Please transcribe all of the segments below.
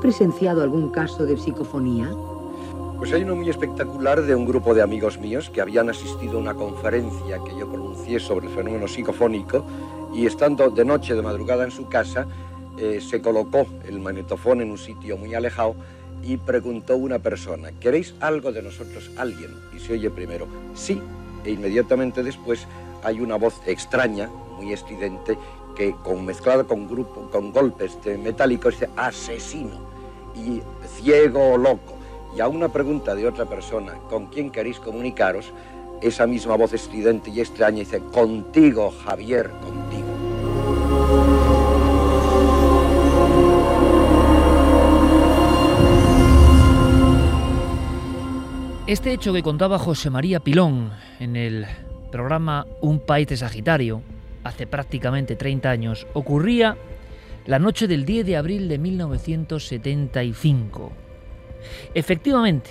Presenciado algún caso de psicofonía? Pues hay uno muy espectacular de un grupo de amigos míos que habían asistido a una conferencia que yo pronuncié sobre el fenómeno psicofónico y estando de noche, de madrugada en su casa, eh, se colocó el magnetofón en un sitio muy alejado y preguntó una persona, ¿queréis algo de nosotros, alguien? Y se oye primero, sí, e inmediatamente después hay una voz extraña, muy estridente, que con mezclado con grupo, con golpes de metálicos dice asesino y ciego o loco. Y a una pregunta de otra persona, ¿con quién queréis comunicaros? Esa misma voz estridente y extraña dice, contigo, Javier, contigo. Este hecho que contaba José María Pilón en el programa Un País de Sagitario hace prácticamente 30 años, ocurría la noche del 10 de abril de 1975. Efectivamente,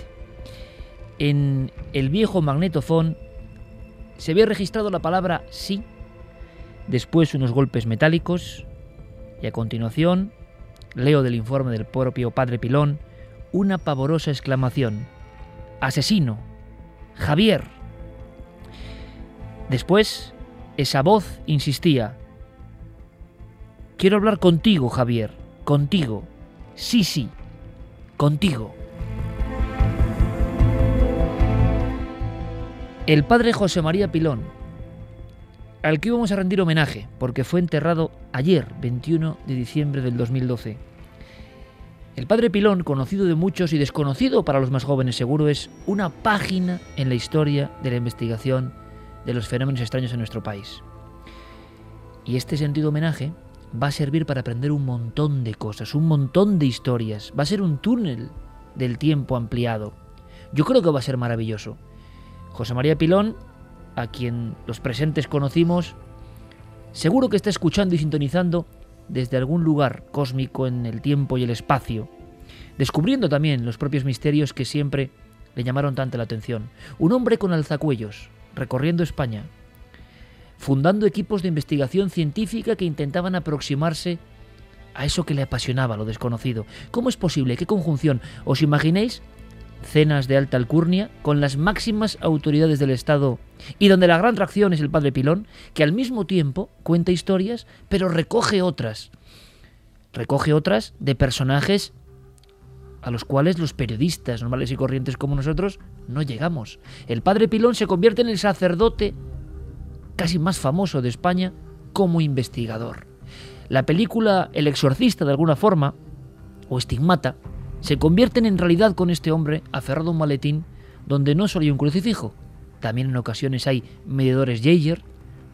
en el viejo magnetofón se había registrado la palabra sí, después unos golpes metálicos y a continuación, leo del informe del propio padre Pilón, una pavorosa exclamación. Asesino. Javier. Después, esa voz insistía. Quiero hablar contigo, Javier. Contigo. Sí, sí. Contigo. El padre José María Pilón, al que íbamos a rendir homenaje, porque fue enterrado ayer, 21 de diciembre del 2012. El padre Pilón, conocido de muchos y desconocido para los más jóvenes seguro, es una página en la historia de la investigación de los fenómenos extraños en nuestro país. Y este sentido homenaje va a servir para aprender un montón de cosas, un montón de historias. Va a ser un túnel del tiempo ampliado. Yo creo que va a ser maravilloso. José María Pilón, a quien los presentes conocimos, seguro que está escuchando y sintonizando desde algún lugar cósmico en el tiempo y el espacio, descubriendo también los propios misterios que siempre le llamaron tanta la atención. Un hombre con alzacuellos, recorriendo España, fundando equipos de investigación científica que intentaban aproximarse a eso que le apasionaba, lo desconocido. ¿Cómo es posible? ¿Qué conjunción? ¿Os imaginéis? Cenas de alta alcurnia con las máximas autoridades del Estado y donde la gran tracción es el padre Pilón, que al mismo tiempo cuenta historias, pero recoge otras. Recoge otras de personajes a los cuales los periodistas normales y corrientes como nosotros no llegamos. El padre Pilón se convierte en el sacerdote casi más famoso de España como investigador. La película El exorcista, de alguna forma, o Estigmata, se convierten en realidad con este hombre aferrado a un maletín donde no solo hay un crucifijo, también en ocasiones hay medidores Jaeger,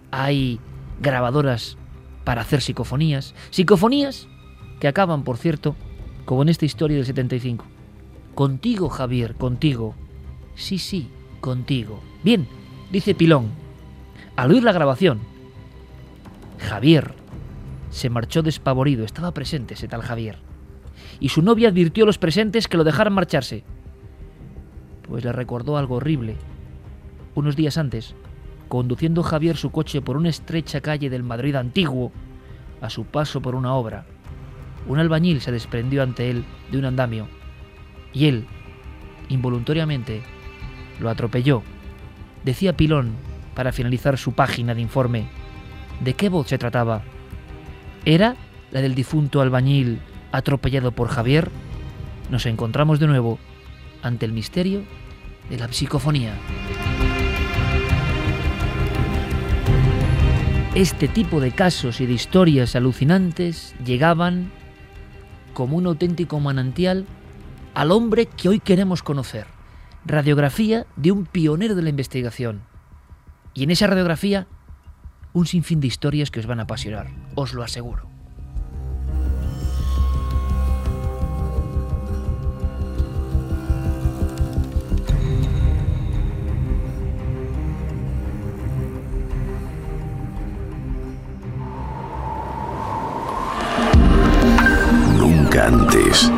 hay grabadoras para hacer psicofonías, psicofonías que acaban, por cierto, como en esta historia del 75. Contigo, Javier, contigo. Sí, sí, contigo. Bien, dice Pilón. Al oír la grabación, Javier se marchó despavorido. Estaba presente ese tal Javier. Y su novia advirtió a los presentes que lo dejaran marcharse. Pues le recordó algo horrible. Unos días antes, conduciendo Javier su coche por una estrecha calle del Madrid antiguo, a su paso por una obra, un albañil se desprendió ante él de un andamio y él, involuntariamente, lo atropelló. Decía Pilón, para finalizar su página de informe, ¿de qué voz se trataba? ¿Era la del difunto albañil atropellado por Javier? Nos encontramos de nuevo ante el misterio de la psicofonía. Este tipo de casos y de historias alucinantes llegaban como un auténtico manantial al hombre que hoy queremos conocer. Radiografía de un pionero de la investigación. Y en esa radiografía, un sinfín de historias que os van a apasionar, os lo aseguro. Nunca antes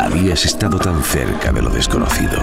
habías estado tan cerca de lo desconocido.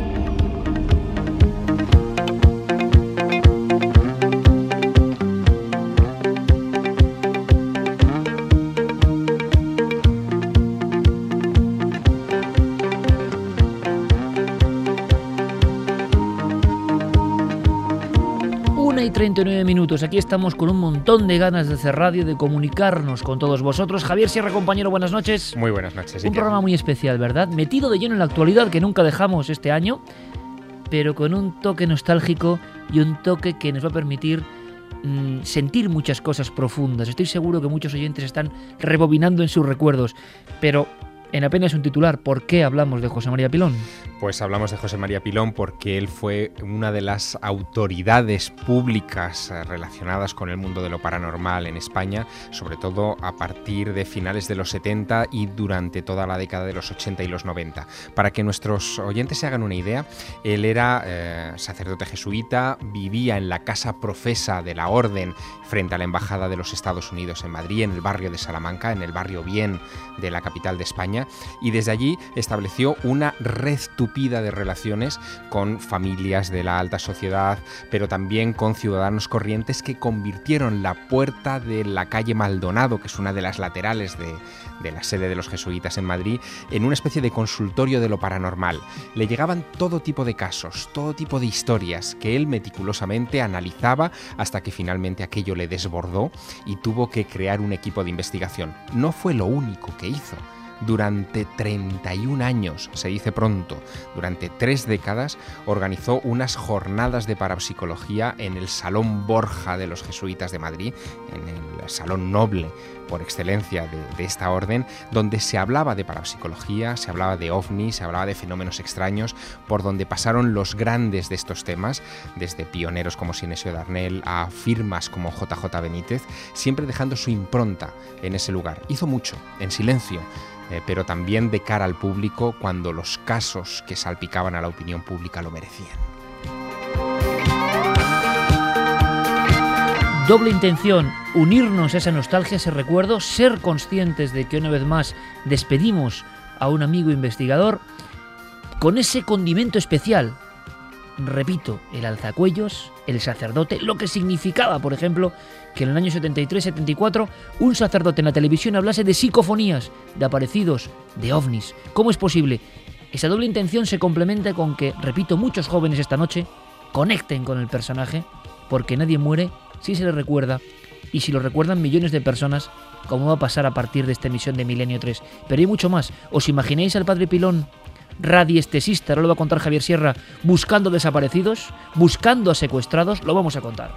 Minutos. Aquí estamos con un montón de ganas de hacer radio, de comunicarnos con todos vosotros. Javier Sierra, compañero, buenas noches. Muy buenas noches. Un programa muy especial, ¿verdad? Metido de lleno en la actualidad que nunca dejamos este año, pero con un toque nostálgico y un toque que nos va a permitir mm, sentir muchas cosas profundas. Estoy seguro que muchos oyentes están rebobinando en sus recuerdos, pero en apenas un titular, ¿por qué hablamos de José María Pilón? Pues hablamos de José María Pilón porque él fue una de las autoridades públicas eh, relacionadas con el mundo de lo paranormal en España, sobre todo a partir de finales de los 70 y durante toda la década de los 80 y los 90. Para que nuestros oyentes se hagan una idea, él era eh, sacerdote jesuita, vivía en la casa profesa de la orden frente a la Embajada de los Estados Unidos en Madrid, en el barrio de Salamanca, en el barrio bien de la capital de España, y desde allí estableció una red tupida de relaciones con familias de la alta sociedad, pero también con ciudadanos corrientes que convirtieron la puerta de la calle Maldonado, que es una de las laterales de, la sede de los jesuitas en Madrid, en una especie de consultorio de lo paranormal. Le llegaban todo tipo de casos, todo tipo de historias que él meticulosamente analizaba hasta que finalmente aquello le desbordó y tuvo que crear un equipo de investigación. No fue lo único que hizo. Durante 31 años, se dice pronto, durante tres décadas, organizó unas jornadas de parapsicología en el Salón Borja de los Jesuitas de Madrid, en el Salón Noble por excelencia de, esta orden, donde se hablaba de parapsicología, se hablaba de ovnis, se hablaba de fenómenos extraños, por donde pasaron los grandes de estos temas, desde pioneros como Sinesio Darnell a firmas como JJ Benítez, siempre dejando su impronta en ese lugar. Hizo mucho, en silencio, eh, pero también de cara al público cuando los casos que salpicaban a la opinión pública lo merecían. Doble intención, unirnos a esa nostalgia, a ese recuerdo, ser conscientes de que una vez más despedimos a un amigo investigador con ese condimento especial. Repito, el alzacuellos, el sacerdote, lo que significaba, por ejemplo, que en el año 73-74 un sacerdote en la televisión hablase de psicofonías, de aparecidos, de ovnis. ¿Cómo es posible? Esa doble intención se complementa con que, repito, muchos jóvenes esta noche conecten con el personaje, porque nadie muere si se le recuerda y si lo recuerdan millones de personas, como va a pasar a partir de esta emisión de Milenio 3. Pero hay mucho más. ¿Os imagináis al padre Pilón, radiestesista, ahora lo va a contar Javier Sierra, buscando desaparecidos, buscando a secuestrados? Lo vamos a contar.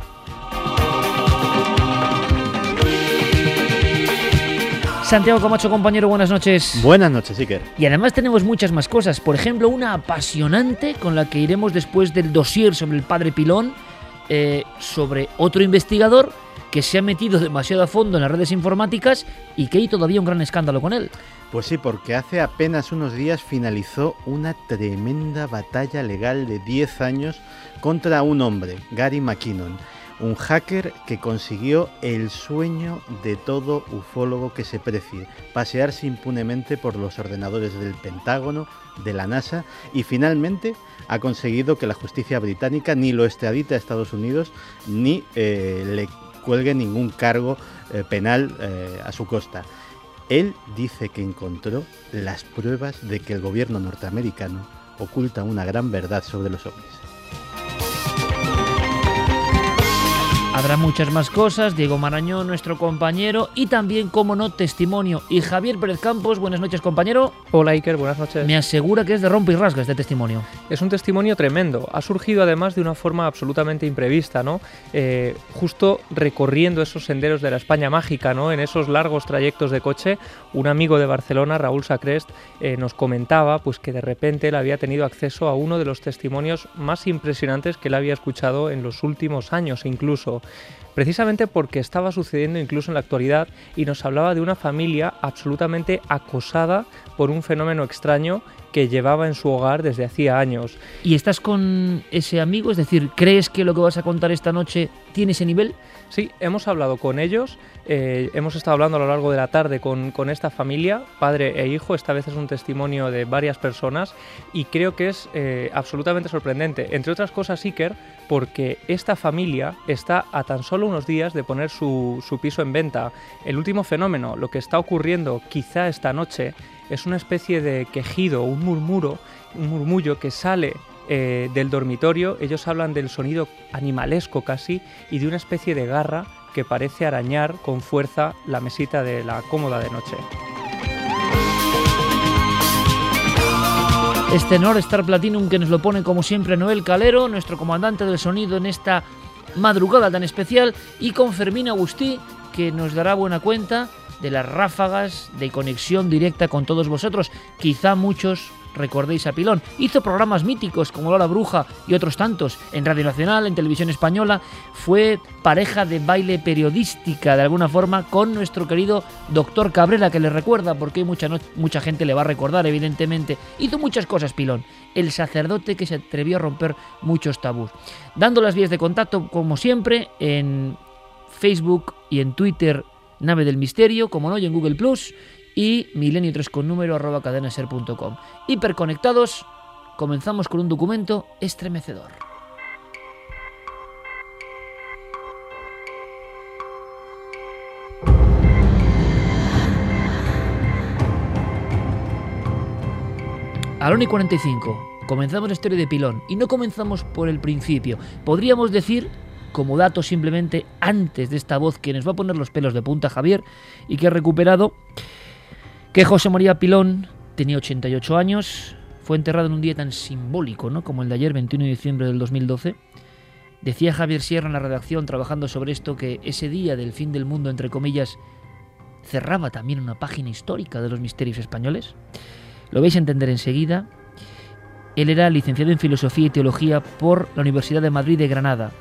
Santiago Camacho, compañero, buenas noches. Buenas noches, Iker. Y además tenemos muchas más cosas. Por ejemplo, una apasionante con la que iremos después del dossier sobre el padre Pilón, eh, sobre otro investigador que se ha metido demasiado a fondo en las redes informáticas y que hay todavía un gran escándalo con él. Pues sí, porque hace apenas unos días finalizó una tremenda batalla legal de 10 años contra un hombre, Gary McKinnon, un hacker que consiguió el sueño de todo ufólogo que se precie, pasearse impunemente por los ordenadores del Pentágono, de la NASA y finalmente ha conseguido que la justicia británica ni lo extradite a Estados Unidos ni eh, le cuelgue ningún cargo eh, penal eh, a su costa. Él dice que encontró las pruebas de que el gobierno norteamericano oculta una gran verdad sobre los ovnis. Habrá muchas más cosas, Diego Marañón, nuestro compañero, y también, como no, testimonio. Y Javier Pérez Campos, buenas noches, compañero. Hola Iker, buenas noches. Me asegura que es de rompe y rasga este testimonio. Es un testimonio tremendo. Ha surgido además de una forma absolutamente imprevista, ¿no? Eh, justo recorriendo esos senderos de la España mágica, ¿no? En esos largos trayectos de coche, un amigo de Barcelona, Raúl Sacrest, eh, nos comentaba pues que de repente él había tenido acceso a uno de los testimonios más impresionantes que él había escuchado en los últimos años incluso precisamente porque estaba sucediendo incluso en la actualidad y nos hablaba de una familia absolutamente acosada por un fenómeno extraño que llevaba en su hogar desde hacía años. ¿Y estás con ese amigo? Es decir, ¿crees que lo que vas a contar esta noche tiene ese nivel? Sí, hemos hablado con ellos, eh, hemos estado hablando a lo largo de la tarde con, esta familia, padre e hijo, esta vez es un testimonio de varias personas y creo que es eh, absolutamente sorprendente, entre otras cosas Iker, porque esta familia está a tan solo unos días de poner su, su piso en venta. El último fenómeno, lo que está ocurriendo quizá esta noche, es una especie de quejido, un murmuro, un murmullo que sale eh, del dormitorio, ellos hablan del sonido animalesco casi y de una especie de garra que parece arañar con fuerza la mesita de la cómoda de noche. Este Nord Star Platinum que nos lo pone como siempre Noel Calero, nuestro comandante del sonido en esta madrugada tan especial, y con Fermín Agustí, que nos dará buena cuenta de las ráfagas de conexión directa con todos vosotros. Quizá muchos recordéis a Pilón. Hizo programas míticos como Lola Bruja y otros tantos en Radio Nacional, en Televisión Española. Fue pareja de baile periodística de alguna forma con nuestro querido doctor Cabrera, que le recuerda, porque mucha, mucha gente le va a recordar, evidentemente. Hizo muchas cosas Pilón. El sacerdote que se atrevió a romper muchos tabús. Dando las vías de contacto, como siempre, en Facebook y en Twitter, Nave del Misterio, como no, y en Google Plus y milenio3 con número arroba cadenaser.com. Hiperconectados, comenzamos con un documento estremecedor. A y 45. Comenzamos la historia de Pilón y no comenzamos por el principio. Podríamos decir, como dato simplemente antes de esta voz que nos va a poner los pelos de punta Javier y que ha recuperado que José María Pilón tenía 88 años, fue enterrado en un día tan simbólico ¿no? como el de ayer, 21 de diciembre del 2012. Decía Javier Sierra en la redacción, trabajando sobre esto, que ese día del fin del mundo, entre comillas, cerraba también una página histórica de los misterios españoles. Lo vais a entender enseguida. Él era licenciado en Filosofía y Teología por la Universidad de Madrid de Granada.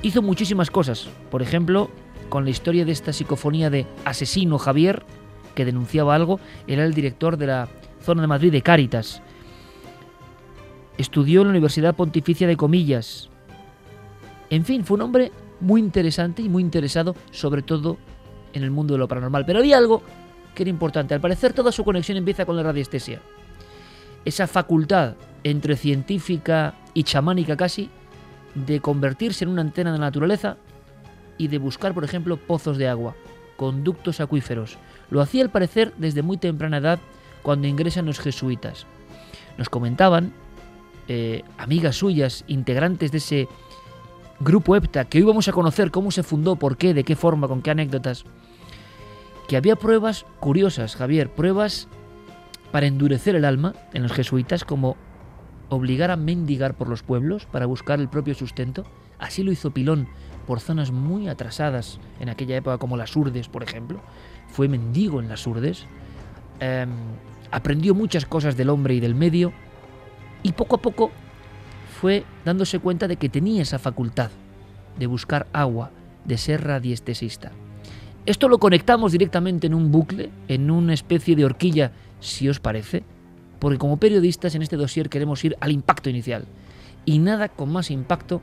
Hizo muchísimas cosas, por ejemplo, con la historia de esta psicofonía de Asesino Javier, que denunciaba algo, era el director de la zona de Madrid de Cáritas. Estudió en la Universidad Pontificia de Comillas. En fin, fue un hombre muy interesante y muy interesado sobre todo en el mundo de lo paranormal. Pero había algo que era importante. Al parecer toda su conexión empieza con la radiestesia. Esa facultad entre científica y chamánica casi de convertirse en una antena de la naturaleza y de buscar, por ejemplo, pozos de agua, conductos acuíferos, lo hacía al parecer desde muy temprana edad cuando ingresan los jesuitas. Nos comentaban eh, amigas suyas, integrantes de ese grupo EPTA, que hoy vamos a conocer cómo se fundó, por qué, de qué forma, con qué anécdotas, que había pruebas curiosas, Javier, pruebas para endurecer el alma en los jesuitas, como obligar a mendigar por los pueblos para buscar el propio sustento. Así lo hizo Pilón por zonas muy atrasadas en aquella época, como las Urdes, por ejemplo fue mendigo en las urdes, em, aprendió muchas cosas del hombre y del medio y poco a poco fue dándose cuenta de que tenía esa facultad de buscar agua, de ser radiestesista. Esto lo conectamos directamente en un bucle, en una especie de horquilla, si os parece, porque como periodistas en este dossier queremos ir al impacto inicial. Y nada con más impacto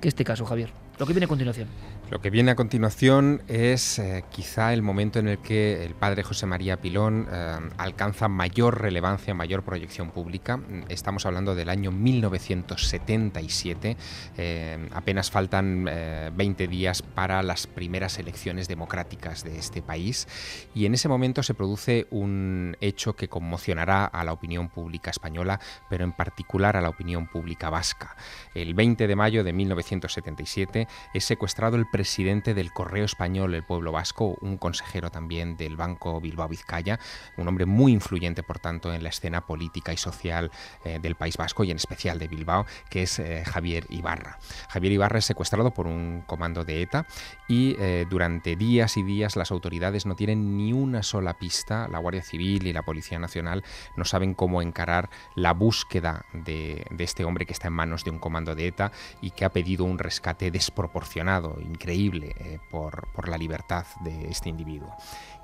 que este caso, Javier. Lo que viene a continuación. Lo que viene a continuación es eh, quizá el momento en el que el padre José María Pilón eh, alcanza mayor relevancia, mayor proyección pública. Estamos hablando del año 1977. Eh, apenas faltan 20 días para las primeras elecciones democráticas de este país y en ese momento se produce un hecho que conmocionará a la opinión pública española, pero en particular a la opinión pública vasca. El 20 de mayo de 1977 es secuestrado el presidente del Correo Español, el pueblo vasco, un consejero también del Banco Bilbao Vizcaya, un hombre muy influyente, por tanto, en la escena política y social eh, del País Vasco y en especial de Bilbao, que es eh, Javier Ibarra. Javier Ibarra es secuestrado por un comando de ETA y eh, durante días y días las autoridades no tienen ni una sola pista, la Guardia Civil y la Policía Nacional no saben cómo encarar la búsqueda de, de este hombre que está en manos de un comando de ETA y que ha pedido un rescate desproporcionado, increíble eh, por, la libertad de este individuo.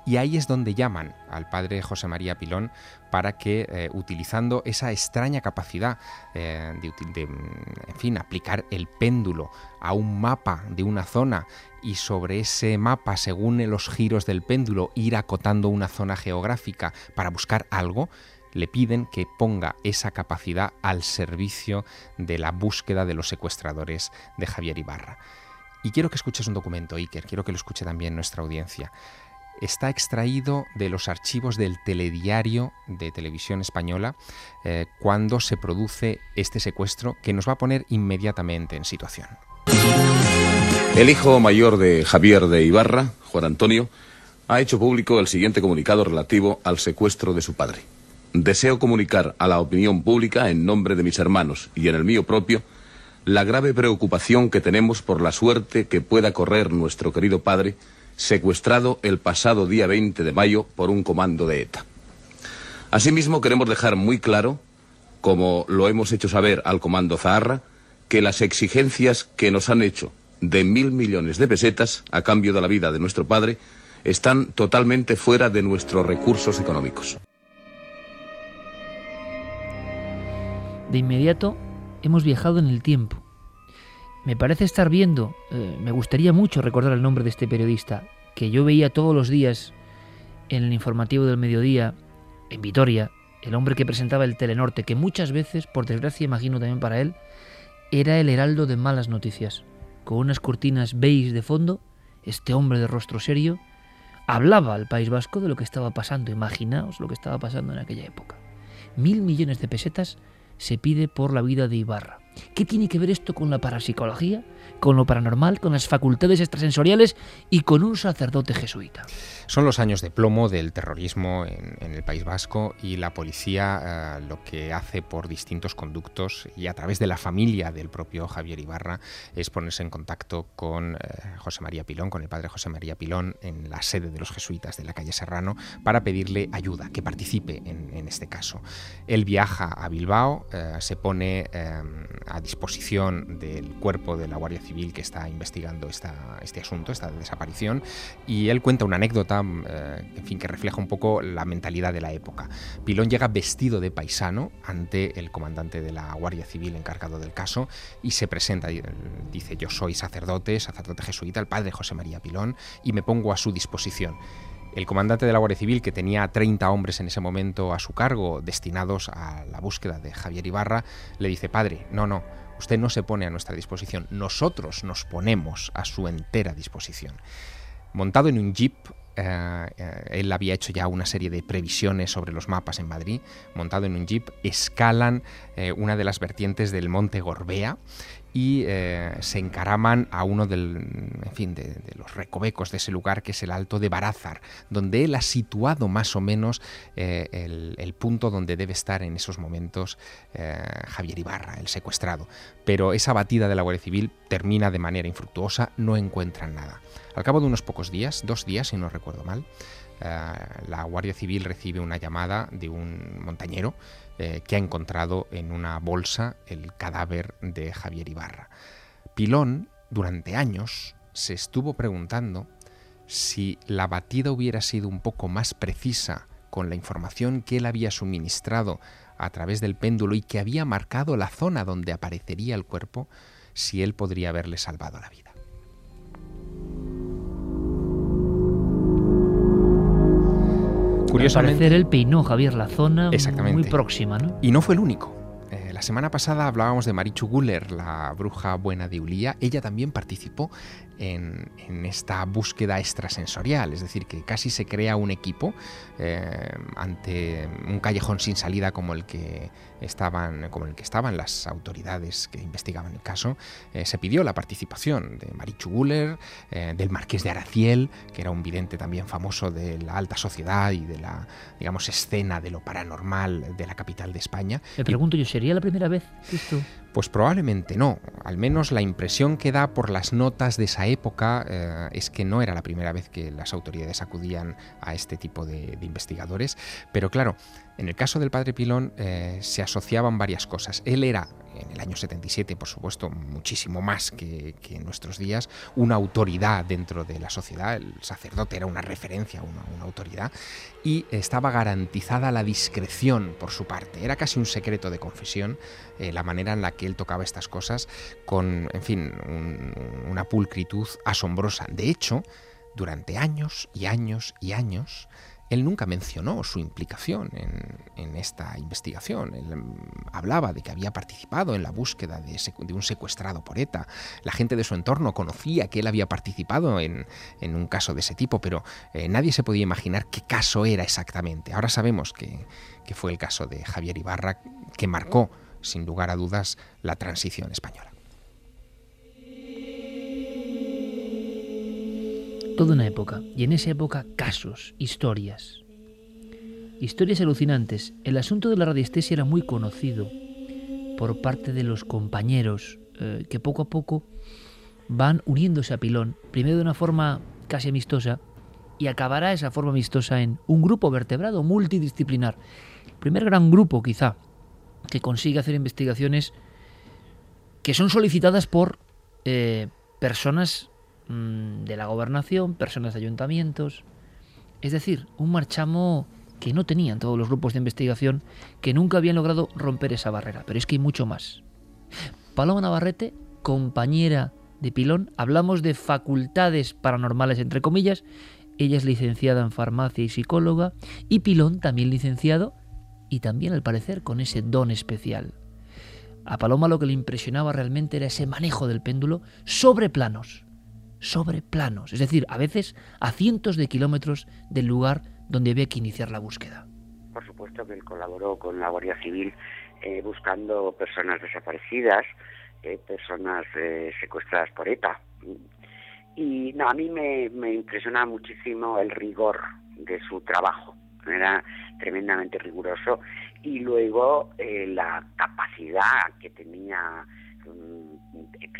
Y ahí es donde llaman al padre José María Pilón para que, eh, utilizando esa extraña capacidad eh, de, en fin, aplicar el péndulo a un mapa de una zona y sobre ese mapa, según los giros del péndulo, ir acotando una zona geográfica para buscar algo, le piden que ponga esa capacidad al servicio de la búsqueda de los secuestradores de Javier Ibarra. Y quiero que escuches un documento, Iker, quiero que lo escuche también nuestra audiencia. Está extraído de los archivos del telediario de televisión española eh, cuando se produce este secuestro que nos va a poner inmediatamente en situación. El hijo mayor de Javier de Ibarra, Juan Antonio, ha hecho público el siguiente comunicado relativo al secuestro de su padre. Deseo comunicar a la opinión pública, en nombre de mis hermanos y en el mío propio, la grave preocupación que tenemos por la suerte que pueda correr nuestro querido padre, secuestrado el pasado día 20 de mayo por un comando de ETA. Asimismo, queremos dejar muy claro, como lo hemos hecho saber al comando Zaharra, que las exigencias que nos han hecho de mil millones de pesetas a cambio de la vida de nuestro padre están totalmente fuera de nuestros recursos económicos. De inmediato hemos viajado en el tiempo. Me parece estar viendo, eh, me gustaría mucho recordar el nombre de este periodista, que yo veía todos los días en el informativo del mediodía, en Vitoria, el hombre que presentaba el Telenorte, que muchas veces, por desgracia imagino también para él, era el heraldo de malas noticias. Con unas cortinas beige de fondo, este hombre de rostro serio hablaba al País Vasco de lo que estaba pasando. Imaginaos lo que estaba pasando en aquella época. Mil millones de pesetas se pide por la vida de Ibarra. ¿Qué tiene que ver esto con la parapsicología, con lo paranormal, con las facultades extrasensoriales y con un sacerdote jesuita? Son los años de plomo del terrorismo en, el País Vasco y la policía eh, lo que hace por distintos conductos y a través de la familia del propio Javier Ibarra es ponerse en contacto con eh, José María Pilón, con el padre José María Pilón en la sede de los jesuitas de la calle Serrano para pedirle ayuda, que participe en, este caso. Él viaja a Bilbao, eh, se pone a disposición del cuerpo de la Guardia Civil que está investigando este asunto, esta desaparición, y él cuenta una anécdota eh, en fin, que refleja un poco la mentalidad de la época. Pilón llega vestido de paisano ante el comandante de la Guardia Civil encargado del caso y se presenta, dice yo soy sacerdote, sacerdote jesuita, el padre José María Pilón, y me pongo a su disposición. El comandante de la Guardia Civil, que tenía 30 hombres en ese momento a su cargo, destinados a la búsqueda de Javier Ibarra, le dice, padre, no, no, usted no se pone a nuestra disposición, nosotros nos ponemos a su entera disposición. Montado en un jeep, eh, eh, él había hecho ya una serie de previsiones sobre los mapas en Madrid, montado en un jeep, escalan eh, una de las vertientes del monte Gorbea y eh, se encaraman a uno del, en fin, de, los recovecos de ese lugar que es el Alto de Barázar, donde él ha situado más o menos eh, el, punto donde debe estar en esos momentos eh, Javier Ibarra, el secuestrado. Pero esa batida de la Guardia Civil termina de manera infructuosa, no encuentran nada. Al cabo de unos pocos días, dos días si no recuerdo mal, la Guardia Civil recibe una llamada de un montañero eh, que ha encontrado en una bolsa el cadáver de Javier Ibarra. Pilón, durante años, se estuvo preguntando si la batida hubiera sido un poco más precisa con la información que él había suministrado a través del péndulo y que había marcado la zona donde aparecería el cuerpo, si él podría haberle salvado la vida. Curiosamente... Al él peinó Javier la zona Exactamente. muy próxima, ¿no? Y no fue el único. Eh, la semana pasada hablábamos de Marichu Guller, la bruja buena de Ulía. Ella también participó en, en esta búsqueda extrasensorial, es decir, que casi se crea un equipo eh, ante un callejón sin salida como el que estaban, como el que estaban las autoridades que investigaban el caso. Eh, se pidió la participación de Marichu Guller, eh, del Marqués de Araciel, que era un vidente también famoso de la alta sociedad y de la, digamos, escena de lo paranormal de la capital de España. Me pregunto yo, ¿sería la primera vez esto? Pues probablemente no. Al menos la impresión que da por las notas de esa época eh, es que no era la primera vez que las autoridades acudían a este tipo de, investigadores. Pero claro, en el caso del padre Pilón eh, se asociaban varias cosas. Él era, en el año 77, por supuesto, muchísimo más que, en nuestros días, una autoridad dentro de la sociedad. El sacerdote era una referencia, una, autoridad, y estaba garantizada la discreción por su parte. Era casi un secreto de confesión eh, la manera en la que él tocaba estas cosas con, en fin, un, una pulcritud asombrosa. De hecho, durante años y años y años, él nunca mencionó su implicación en, esta investigación. Él hablaba de que había participado en la búsqueda de, un secuestrado por ETA. La gente de su entorno conocía que él había participado en, en un caso de ese tipo, pero eh, nadie se podía imaginar qué caso era exactamente. Ahora sabemos que, que fue el caso de Javier Ibarra que marcó, sin lugar a dudas, la transición española. Toda una época, y en esa época casos, historias. Historias alucinantes. El asunto de la radiestesia era muy conocido por parte de los compañeros eh, que poco a poco van uniéndose a Pilón, primero de una forma casi amistosa, y acabará esa forma amistosa en un grupo vertebrado multidisciplinar. El primer gran grupo, quizá, que consigue hacer investigaciones que son solicitadas por eh, personas de la gobernación, personas de ayuntamientos. Es decir, un marchamo que no tenían todos los grupos de investigación, que nunca habían logrado romper esa barrera. Pero es que hay mucho más. Paloma Navarrete, compañera de Pilón, hablamos de facultades paranormales, entre comillas. Ella es licenciada en farmacia y psicóloga, y Pilón también licenciado, y también al parecer con ese don especial. A Paloma lo que le impresionaba realmente era ese manejo del péndulo sobre planos sobre planos, es decir, a veces a cientos de kilómetros del lugar donde había que iniciar la búsqueda. Por supuesto que él colaboró con la Guardia Civil eh, buscando personas desaparecidas, eh, personas eh, secuestradas por ETA. Y no, a mí me, me impresiona muchísimo el rigor de su trabajo. Era tremendamente riguroso. Y luego la capacidad que tenía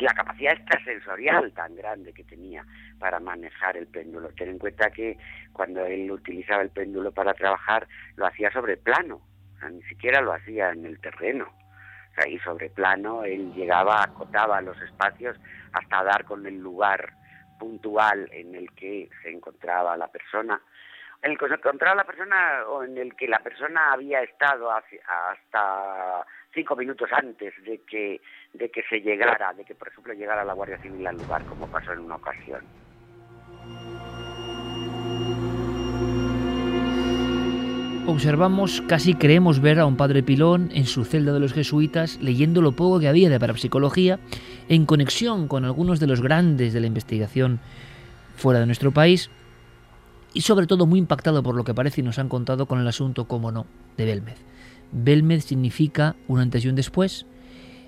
la capacidad extrasensorial tan grande que tenía para manejar el péndulo. Ten en cuenta que cuando él utilizaba el péndulo para trabajar, lo hacía sobre plano, ni siquiera lo hacía en el terreno. O sea, y sobre plano él llegaba, acotaba los espacios hasta dar con el lugar puntual en el que se encontraba la persona. En el que se encontraba la persona o en el que la persona había estado hasta cinco minutos antes de que, de que se llegara, de que por ejemplo llegara la Guardia Civil al lugar, como pasó en una ocasión. Observamos, casi creemos ver a un padre Pilón en su celda de los jesuitas leyendo lo poco que había de parapsicología en conexión con algunos de los grandes de la investigación fuera de nuestro país y sobre todo muy impactado por lo que parece y nos han contado con el asunto, como no, de Belmez. Belmez significa un antes y un después.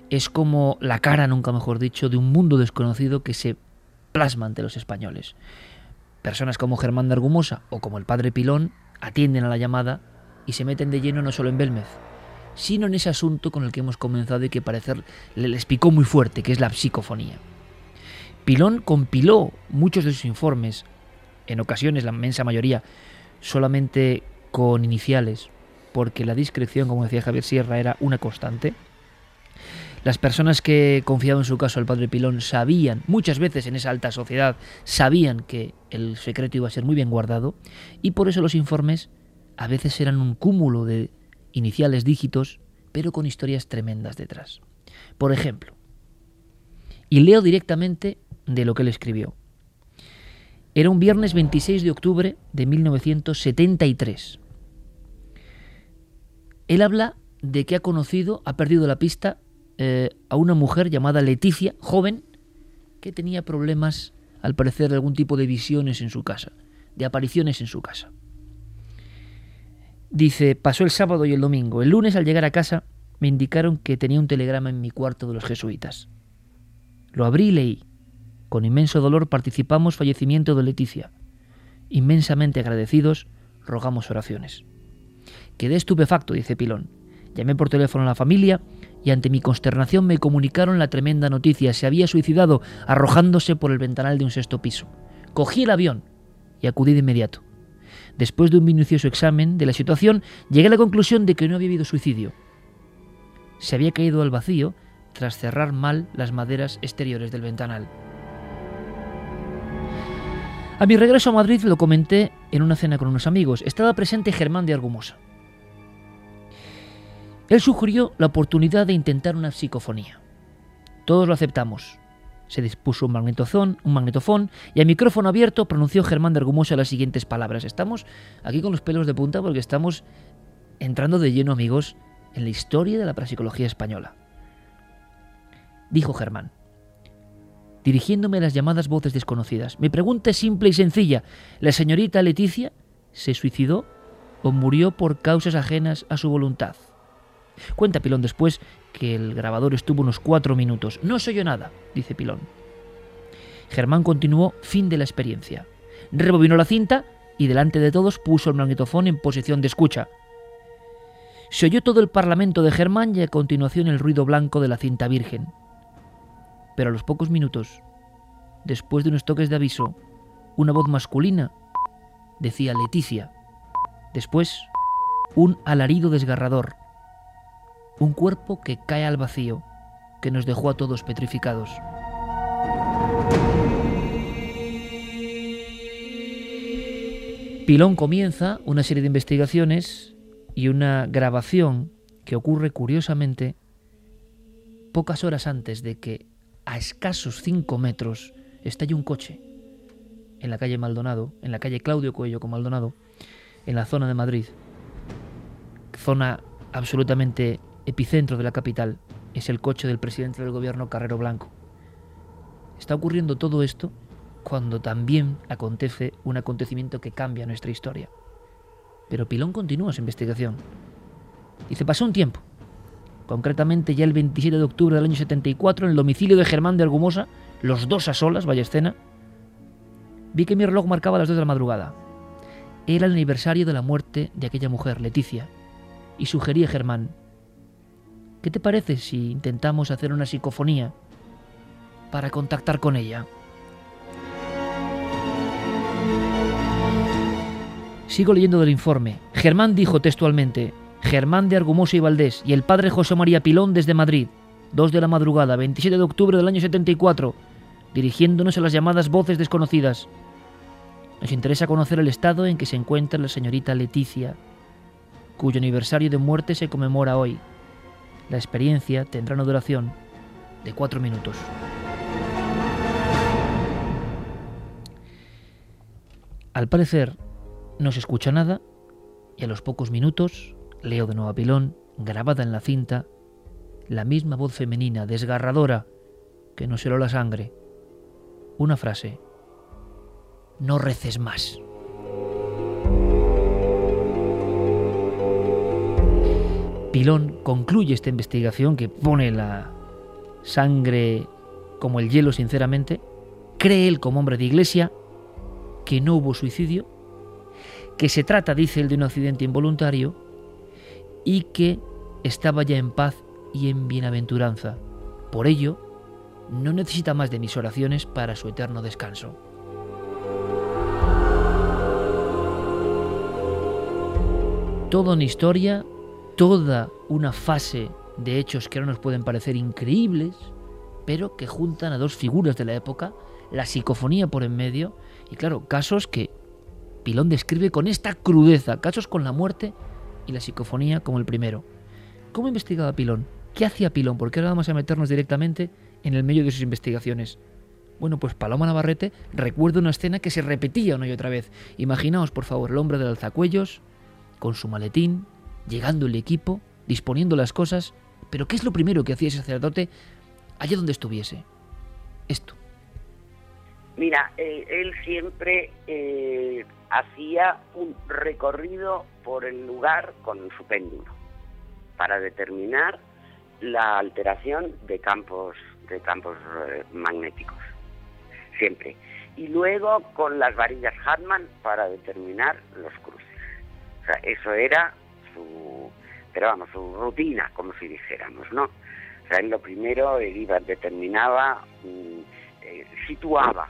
Es como la cara, nunca mejor dicho, de un mundo desconocido que se plasma ante los españoles. Personas como Germán de Argumosa o como el padre Pilón atienden a la llamada y se meten de lleno no solo en Belmez, sino en ese asunto con el que hemos comenzado y que parecer les picó muy fuerte, que es la psicofonía. Pilón compiló muchos de sus informes, en ocasiones la inmensa mayoría, solamente con iniciales, porque la discreción, como decía Javier Sierra, era una constante. Las personas que confiaban en su caso al padre Pilón sabían, muchas veces en esa alta sociedad, sabían que el secreto iba a ser muy bien guardado y por eso los informes a veces eran un cúmulo de iniciales dígitos, pero con historias tremendas detrás. Por ejemplo, y leo directamente de lo que él escribió. Era un viernes 26 de octubre de 1973 Él habla de que ha conocido, ha perdido la pista eh, a una mujer llamada Leticia, joven, que tenía problemas, al parecer, de algún tipo de visiones en su casa, de apariciones en su casa. Dice, pasó el sábado y el domingo. El lunes, al llegar a casa, me indicaron que tenía un telegrama en mi cuarto de los jesuitas. Lo abrí y leí. Con inmenso dolor participamos fallecimiento de Leticia. Inmensamente agradecidos, rogamos oraciones. Quedé estupefacto, dice Pilón. Llamé por teléfono a la familia y ante mi consternación me comunicaron la tremenda noticia. Se había suicidado arrojándose por el ventanal de un sexto piso. Cogí el avión y acudí de inmediato. Después de un minucioso examen de la situación, llegué a la conclusión de que no había habido suicidio. Se había caído al vacío tras cerrar mal las maderas exteriores del ventanal. A mi regreso a Madrid lo comenté en una cena con unos amigos. Estaba presente Germán de Argumosa. Él sugirió la oportunidad de intentar una psicofonía. Todos lo aceptamos. Se dispuso un magnetofón, un magnetofón y a micrófono abierto pronunció Germán de Argumosa las siguientes palabras. Estamos aquí con los pelos de punta porque estamos entrando de lleno, amigos, en la historia de la parapsicología española. Dijo Germán, dirigiéndome a las llamadas voces desconocidas. Mi pregunta es simple y sencilla. ¿La señorita Leticia se suicidó o murió por causas ajenas a su voluntad? Cuenta Pilón después que el grabador estuvo unos cuatro minutos. No se oyó nada, dice Pilón. Germán continuó fin de la experiencia. Rebobinó la cinta y delante de todos puso el magnetofón en posición de escucha. Se oyó todo el parlamento de Germán y a continuación el ruido blanco de la cinta virgen. Pero a los pocos minutos, después de unos toques de aviso, una voz masculina decía Leticia. Después, un alarido desgarrador un cuerpo que cae al vacío, que nos dejó a todos petrificados. Pilón comienza una serie de investigaciones y una grabación que ocurre curiosamente pocas horas antes de que a escasos cinco metros estalle un coche en la calle Maldonado, en la calle Claudio Coello con Maldonado, en la zona de Madrid, zona absolutamente epicentro de la capital es el coche del presidente del gobierno Carrero Blanco. Está ocurriendo todo esto cuando también acontece un acontecimiento que cambia nuestra historia. Pero Pilón continúa su investigación. Y se pasó un tiempo, concretamente ya el 27 de octubre del año 74, en el domicilio de Germán de Argumosa, los dos a solas, vaya vi que mi reloj marcaba las dos de la madrugada. Era el aniversario de la muerte de aquella mujer, Leticia, y sugerí a Germán, ¿Qué te parece si intentamos hacer una psicofonía para contactar con ella? Sigo leyendo del informe. Germán dijo textualmente, Germán de Argumosa y Valdés y el padre José María Pilón desde Madrid, 2 de la madrugada, 27 de octubre del año 74, dirigiéndonos a las llamadas voces desconocidas. Nos interesa conocer el estado en que se encuentra la señorita Leticia, cuyo aniversario de muerte se conmemora hoy. La experiencia tendrá una duración de cuatro minutos. Al parecer, no se escucha nada y a los pocos minutos leo de nuevo a Pilón, grabada en la cinta, la misma voz femenina, desgarradora, que nos heló la sangre. Una frase. No reces más. Pilón concluye esta investigación que pone la sangre como el hielo, sinceramente. Cree él, como hombre de iglesia, que no hubo suicidio, que se trata, dice él, de un accidente involuntario y que estaba ya en paz y en bienaventuranza. Por ello, no necesita más de mis oraciones para su eterno descanso. Toda una historia toda una fase de hechos que ahora nos pueden parecer increíbles, pero que juntan a dos figuras de la época, la psicofonía por en medio, y claro, casos que Pilón describe con esta crudeza, casos con la muerte y la psicofonía como el primero. ¿Cómo investigaba Pilón? ¿Qué hacía Pilón? Porque ahora vamos a meternos directamente en el medio de sus investigaciones. Bueno, pues Paloma Navarrete recuerda una escena que se repetía una y otra vez. Imaginaos, por favor, el hombre del alzacuellos, con su maletín, llegando el equipo, disponiendo las cosas, pero ¿qué es lo primero que hacía ese sacerdote allá donde estuviese? Esto. Mira, eh, él siempre eh, hacía un recorrido por el lugar con su péndulo para determinar la alteración de campos de campos eh, magnéticos siempre y luego con las varillas Hartmann para determinar los cruces o sea eso era su pero vamos su rutina como si dijéramos no o sea él lo primero él iba determinaba mm, eh, situaba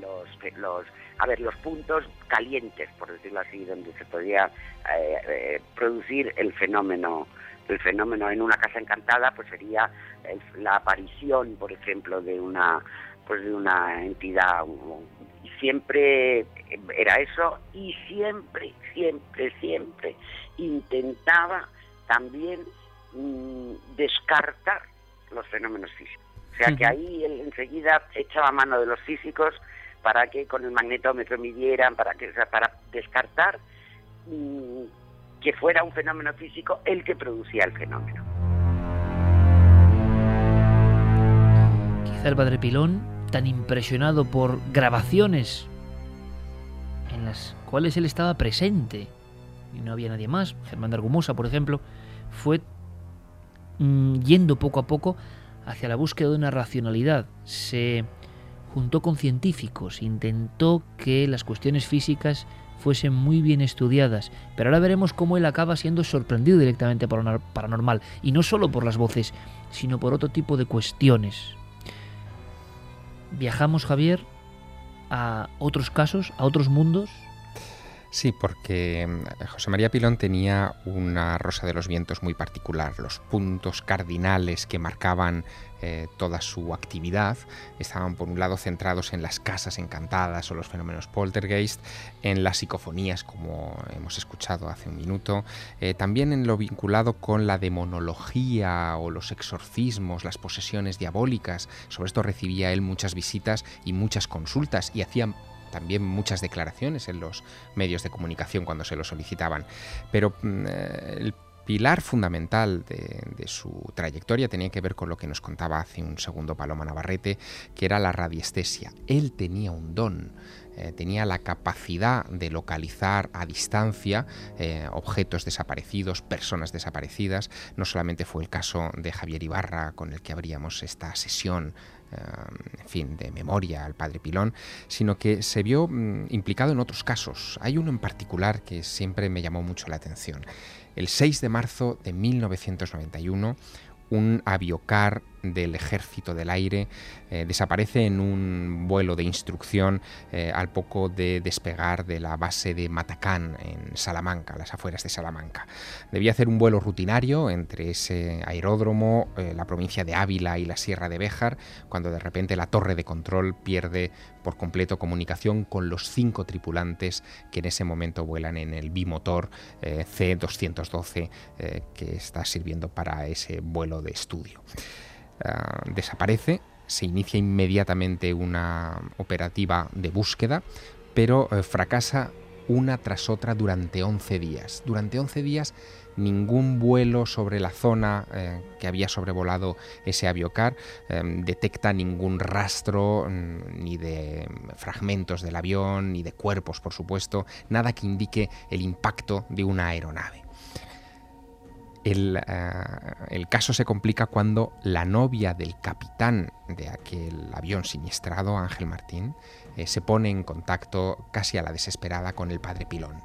los los a ver los puntos calientes por decirlo así donde se podía eh, producir el fenómeno el fenómeno en una casa encantada pues sería la aparición por ejemplo de una pues de una entidad siempre era eso y siempre siempre siempre intentaba también mm, descartar los fenómenos físicos o sea que ahí él enseguida echaba mano de los físicos para que con el magnetómetro midieran para que para descartar mm, que fuera un fenómeno físico el que producía el fenómeno. Quizá el padre Pilón, tan impresionado por grabaciones en las cuales él estaba presente, y no había nadie más, Germán de Argumosa, por ejemplo, fue mm, yendo poco a poco hacia la búsqueda de una racionalidad. Se juntó con científicos, intentó que las cuestiones físicas fuesen muy bien estudiadas, pero ahora veremos cómo él acaba siendo sorprendido directamente por lo paranormal, y no solo por las voces, sino por otro tipo de cuestiones. Viajamos, Javier, a otros casos, a otros mundos, Sí, porque mm, José María Pilón tenía una rosa de los vientos muy particular. Los puntos cardinales que marcaban eh, toda su actividad estaban por un lado centrados en las casas encantadas o los fenómenos poltergeist, en las psicofonías como hemos escuchado hace un minuto, eh, también en lo vinculado con la demonología o los exorcismos, las posesiones diabólicas. Sobre esto recibía él muchas visitas y muchas consultas y hacía también muchas declaraciones en los medios de comunicación cuando se lo solicitaban. Pero mm, eh, el pilar fundamental de, su trayectoria tenía que ver con lo que nos contaba hace un segundo Paloma Navarrete, que era la radiestesia. Él tenía un don. Eh, tenía la capacidad de localizar a distancia eh, objetos desaparecidos, personas desaparecidas. No solamente fue el caso de Javier Ibarra, con el que abríamos esta sesión en fin, de memoria al padre Pilón, sino que se vio mm, implicado en otros casos. Hay uno en particular que siempre me llamó mucho la atención. El 6 de marzo de 1991, un aviocar del Ejército del Aire eh, desaparece en un vuelo de instrucción eh, al poco de despegar de la base de Matacán en Salamanca, las afueras de Salamanca. Debía hacer un vuelo rutinario entre ese aeródromo, eh, la provincia de Ávila y la Sierra de Béjar, cuando de repente la torre de control pierde por completo comunicación con los cinco tripulantes que en ese momento vuelan en el bimotor C-212 que está sirviendo para ese vuelo de estudio. Ah, desaparece, se inicia inmediatamente una operativa de búsqueda, pero eh, fracasa una tras otra durante 11 días. Durante 11 días ningún vuelo sobre la zona eh, que había sobrevolado ese aviocar detecta ningún rastro mm, ni de fragmentos del avión, ni de cuerpos, por supuesto, nada que indique el impacto de una aeronave. Eh, el, caso se complica cuando la novia del capitán de aquel avión siniestrado, Ángel Martín, eh, se pone en contacto casi a la desesperada con el padre Pilón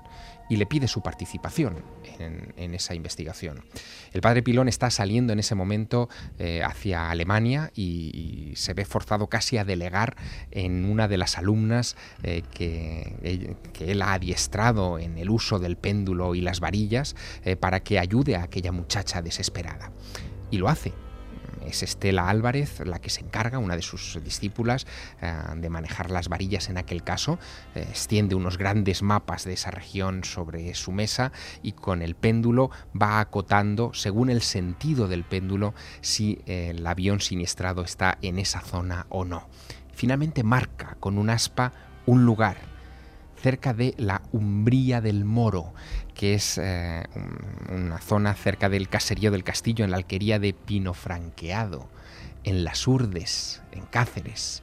y le pide su participación en, esa investigación. El padre Pilón está saliendo en ese momento eh, hacia Alemania y, se ve forzado casi a delegar en una de las alumnas eh, que, él ha adiestrado en el uso del péndulo y las varillas eh, para que ayude a aquella muchacha desesperada. Y lo hace, es Estela Álvarez la que se encarga, una de sus discípulas, eh, de manejar las varillas en aquel caso. Eh, extiende unos grandes mapas de esa región sobre su mesa y con el péndulo va acotando, según el sentido del péndulo, si el avión siniestrado está en esa zona o no. Finalmente marca con un aspa un lugar cerca de la Umbría del Moro, que es eh, una zona cerca del caserío del castillo, en la alquería de Pino Franqueado, en Las Urdes, en Cáceres.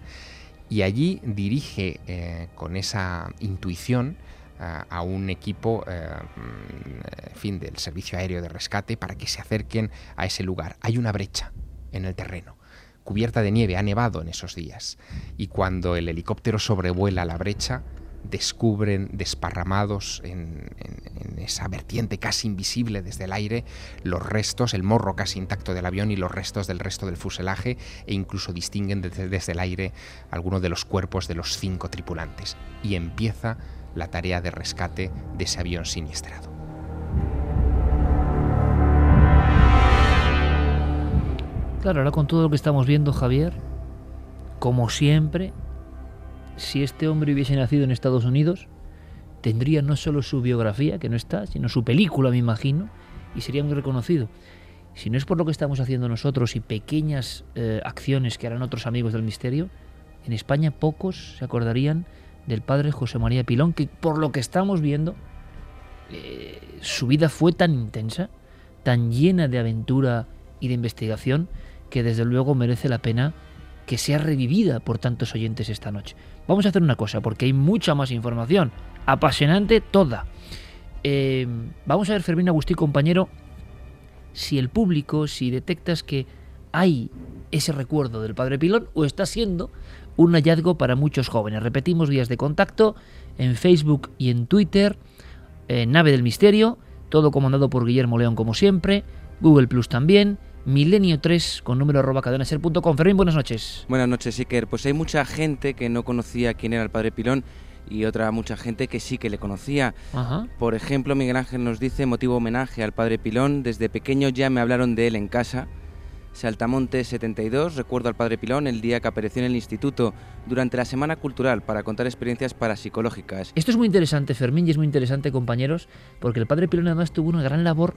Y allí dirige eh, con esa intuición a un equipo mm, fin, del Servicio Aéreo de Rescate para que se acerquen a ese lugar. Hay una brecha en el terreno, cubierta de nieve, ha nevado en esos días. Y cuando el helicóptero sobrevuela la brecha, descubren desparramados en, esa vertiente casi invisible desde el aire los restos, el morro casi intacto del avión y los restos del resto del fuselaje e incluso distinguen desde, desde el aire algunos de los cuerpos de los cinco tripulantes. Y empieza la tarea de rescate de ese avión siniestrado. Claro, ahora con todo lo que estamos viendo, Javier, como siempre, si este hombre hubiese nacido en Estados Unidos, tendría no solo su biografía, que no está, sino su película, me imagino, y sería muy reconocido. Si no es por lo que estamos haciendo nosotros y pequeñas eh, acciones que harán otros amigos del misterio, en España pocos se acordarían del padre José María Pilón, que por lo que estamos viendo, eh, su vida fue tan intensa, tan llena de aventura y de investigación, que desde luego merece la pena que sea revivida por tantos oyentes esta noche. Vamos a hacer una cosa, porque hay mucha más información, apasionante toda. Eh, vamos a ver, Fermín Agustí, compañero, si el público, si detectas que hay ese recuerdo del padre Pilón o está siendo un hallazgo para muchos jóvenes. Repetimos vías de contacto en Facebook y en Twitter, en Nave del Misterio, todo comandado por Guillermo León como siempre, Google Plus también, milenio3 con número arroba cadenaser.com. Fermín, buenas noches. Buenas noches, Iker. Pues hay mucha gente que no conocía quién era el padre Pilón y otra mucha gente que sí que le conocía. Por ejemplo, Miguel Ángel nos dice, motivo homenaje al padre Pilón, desde pequeño ya me hablaron de él en casa. Saltamonte 72, recuerdo al padre Pilón el día que apareció en el instituto durante la Semana Cultural para contar experiencias parapsicológicas. Esto es muy interesante, Fermín, y es muy interesante, compañeros, porque el padre Pilón además tuvo una gran labor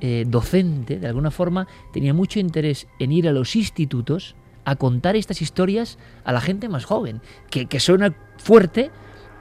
eh, docente, de alguna forma, tenía mucho interés en ir a los institutos a contar estas historias a la gente más joven, que, que suena fuerte,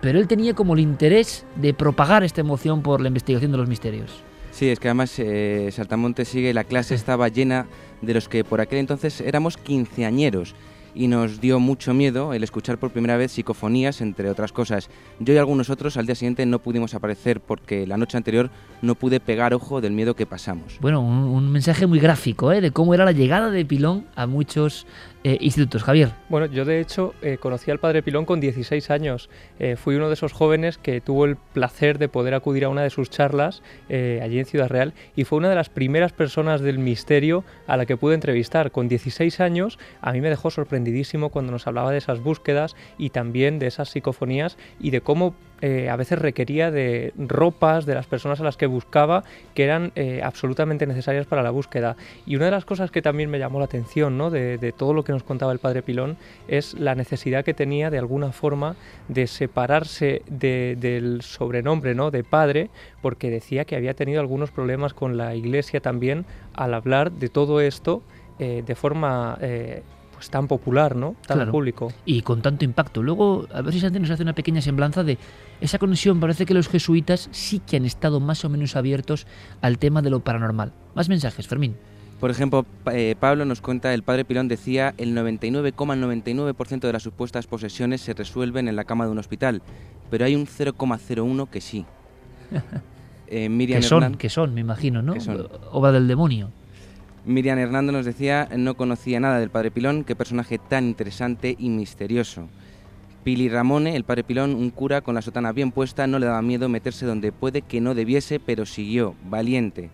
pero él tenía como el interés de propagar esta emoción por la investigación de los misterios. Sí, es que además eh, Saltamonte sigue, la clase estaba llena de los que por aquel entonces éramos quinceañeros y nos dio mucho miedo el escuchar por primera vez psicofonías, entre otras cosas. Yo y algunos otros al día siguiente no pudimos aparecer porque la noche anterior no pude pegar ojo del miedo que pasamos. Bueno, un, mensaje muy gráfico ¿eh? de cómo era la llegada de Pilón a muchos eh, institutos. Javier. Bueno, yo de hecho eh, conocí al padre Pilón con 16 años. Eh, fui uno de esos jóvenes que tuvo el placer de poder acudir a una de sus charlas allí en Ciudad Real y fue una de las primeras personas del misterio a la que pude entrevistar. Con 16 años a mí me dejó sorprendidísimo cuando nos hablaba de esas búsquedas y también de esas psicofonías y de cómo a veces requería de ropas de las personas a las que buscaba que eran absolutamente necesarias para la búsqueda. Y una de las cosas que también me llamó la atención ¿no? de, de todo lo que nos contaba el padre Pilón es la necesidad que tenía de alguna forma de separarse del sobrenombre ¿no? de padre, porque decía que había tenido algunos problemas con la iglesia también al hablar de todo esto eh, de forma... Pues tan popular, ¿no? Tan público. Y con tanto impacto. Luego, a ver si Santi nos hace una pequeña semblanza de esa conexión. Parece que los jesuitas sí que han estado más o menos abiertos al tema de lo paranormal. Más mensajes, Fermín. Por ejemplo, eh, Pablo nos cuenta, el padre Pilón decía, el 99,99% de las supuestas posesiones se resuelven en la cama de un hospital, pero hay un 0,01 que sí. Eh, Miriam que son, que son, me imagino, ¿no? Obra del demonio. Miriam Hernando nos decía, no conocía nada del padre Pilón, qué personaje tan interesante y misterioso. Pili Ramone, el padre Pilón, un cura con la sotana bien puesta, no le daba miedo meterse donde puede que no debiese, pero siguió, valiente.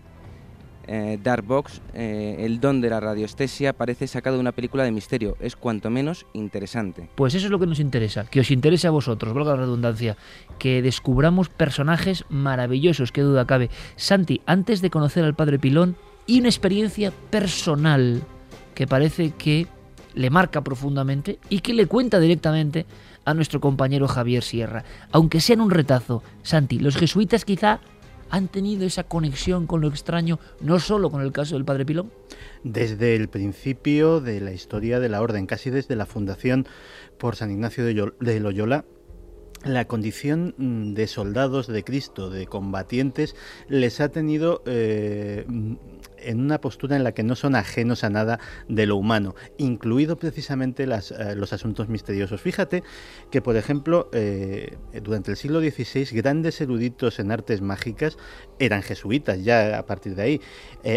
Eh, Dark Box, eh, el don de la radioestesia, parece sacado de una película de misterio. Es cuanto menos interesante. Pues eso es lo que nos interesa, que os interese a vosotros, valga la redundancia, que descubramos personajes maravillosos, qué duda cabe. Santi, antes de conocer al padre Pilón, y una experiencia personal que parece que le marca profundamente y que le cuenta directamente a nuestro compañero Javier Sierra. Aunque sea en un retazo, Santi, los jesuitas quizá han tenido esa conexión con lo extraño, no solo con el caso del Padre Pilón? Desde el principio de la historia de la orden, casi desde la fundación por San Ignacio de Loyola, la condición mm, de soldados de Cristo, de combatientes, les ha tenido eh, en una postura en la que no son ajenos a nada de lo humano, incluido precisamente eh, los asuntos misteriosos. Fíjate que, por ejemplo, eh, durante el siglo XVI, grandes eruditos en artes mágicas eran jesuitas, ya a partir de ahí.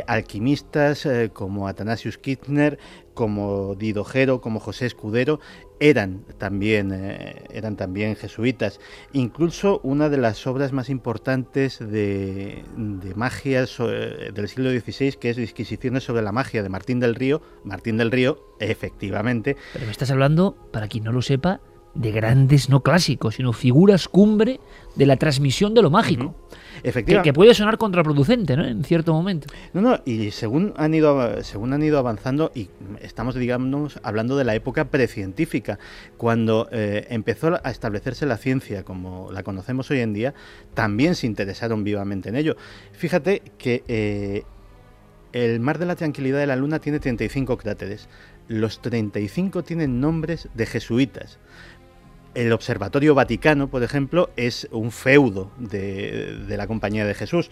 alquimistas como Athanasius Kirchner, como Didojero, como José Escudero, eran también, eh, eran también jesuitas. Incluso una de las obras más importantes de, de magia del siglo XVI, que es Disquisiciones sobre la magia de Martín del Río, Martín del Río, efectivamente. Pero me estás hablando, para quien no lo sepa, de grandes no clásicos, sino figuras cumbre de la transmisión de lo mágico. Efectivamente. Que, puede sonar contraproducente, ¿no? En cierto momento. No, no, y según han ido, según han ido avanzando, y estamos, digamos, hablando de la época precientífica, cuando eh, empezó a establecerse la ciencia como la conocemos hoy en día, también se interesaron vivamente en ello. Fíjate que eh, el Mar de la Tranquilidad de la Luna tiene 35 cráteres. Los 35 tienen nombres de jesuitas el Observatorio Vaticano, por ejemplo, es un feudo de, la Compañía de Jesús.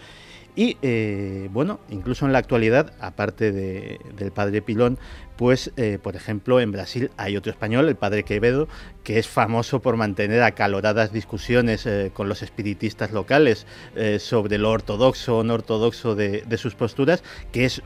Y eh, bueno, incluso en la actualidad, aparte del padre Pilón, pues eh, por ejemplo en Brasil hay otro español, el padre Quevedo, que es famoso por mantener acaloradas discusiones eh, con los espiritistas locales sobre lo ortodoxo o no ortodoxo de, sus posturas, que es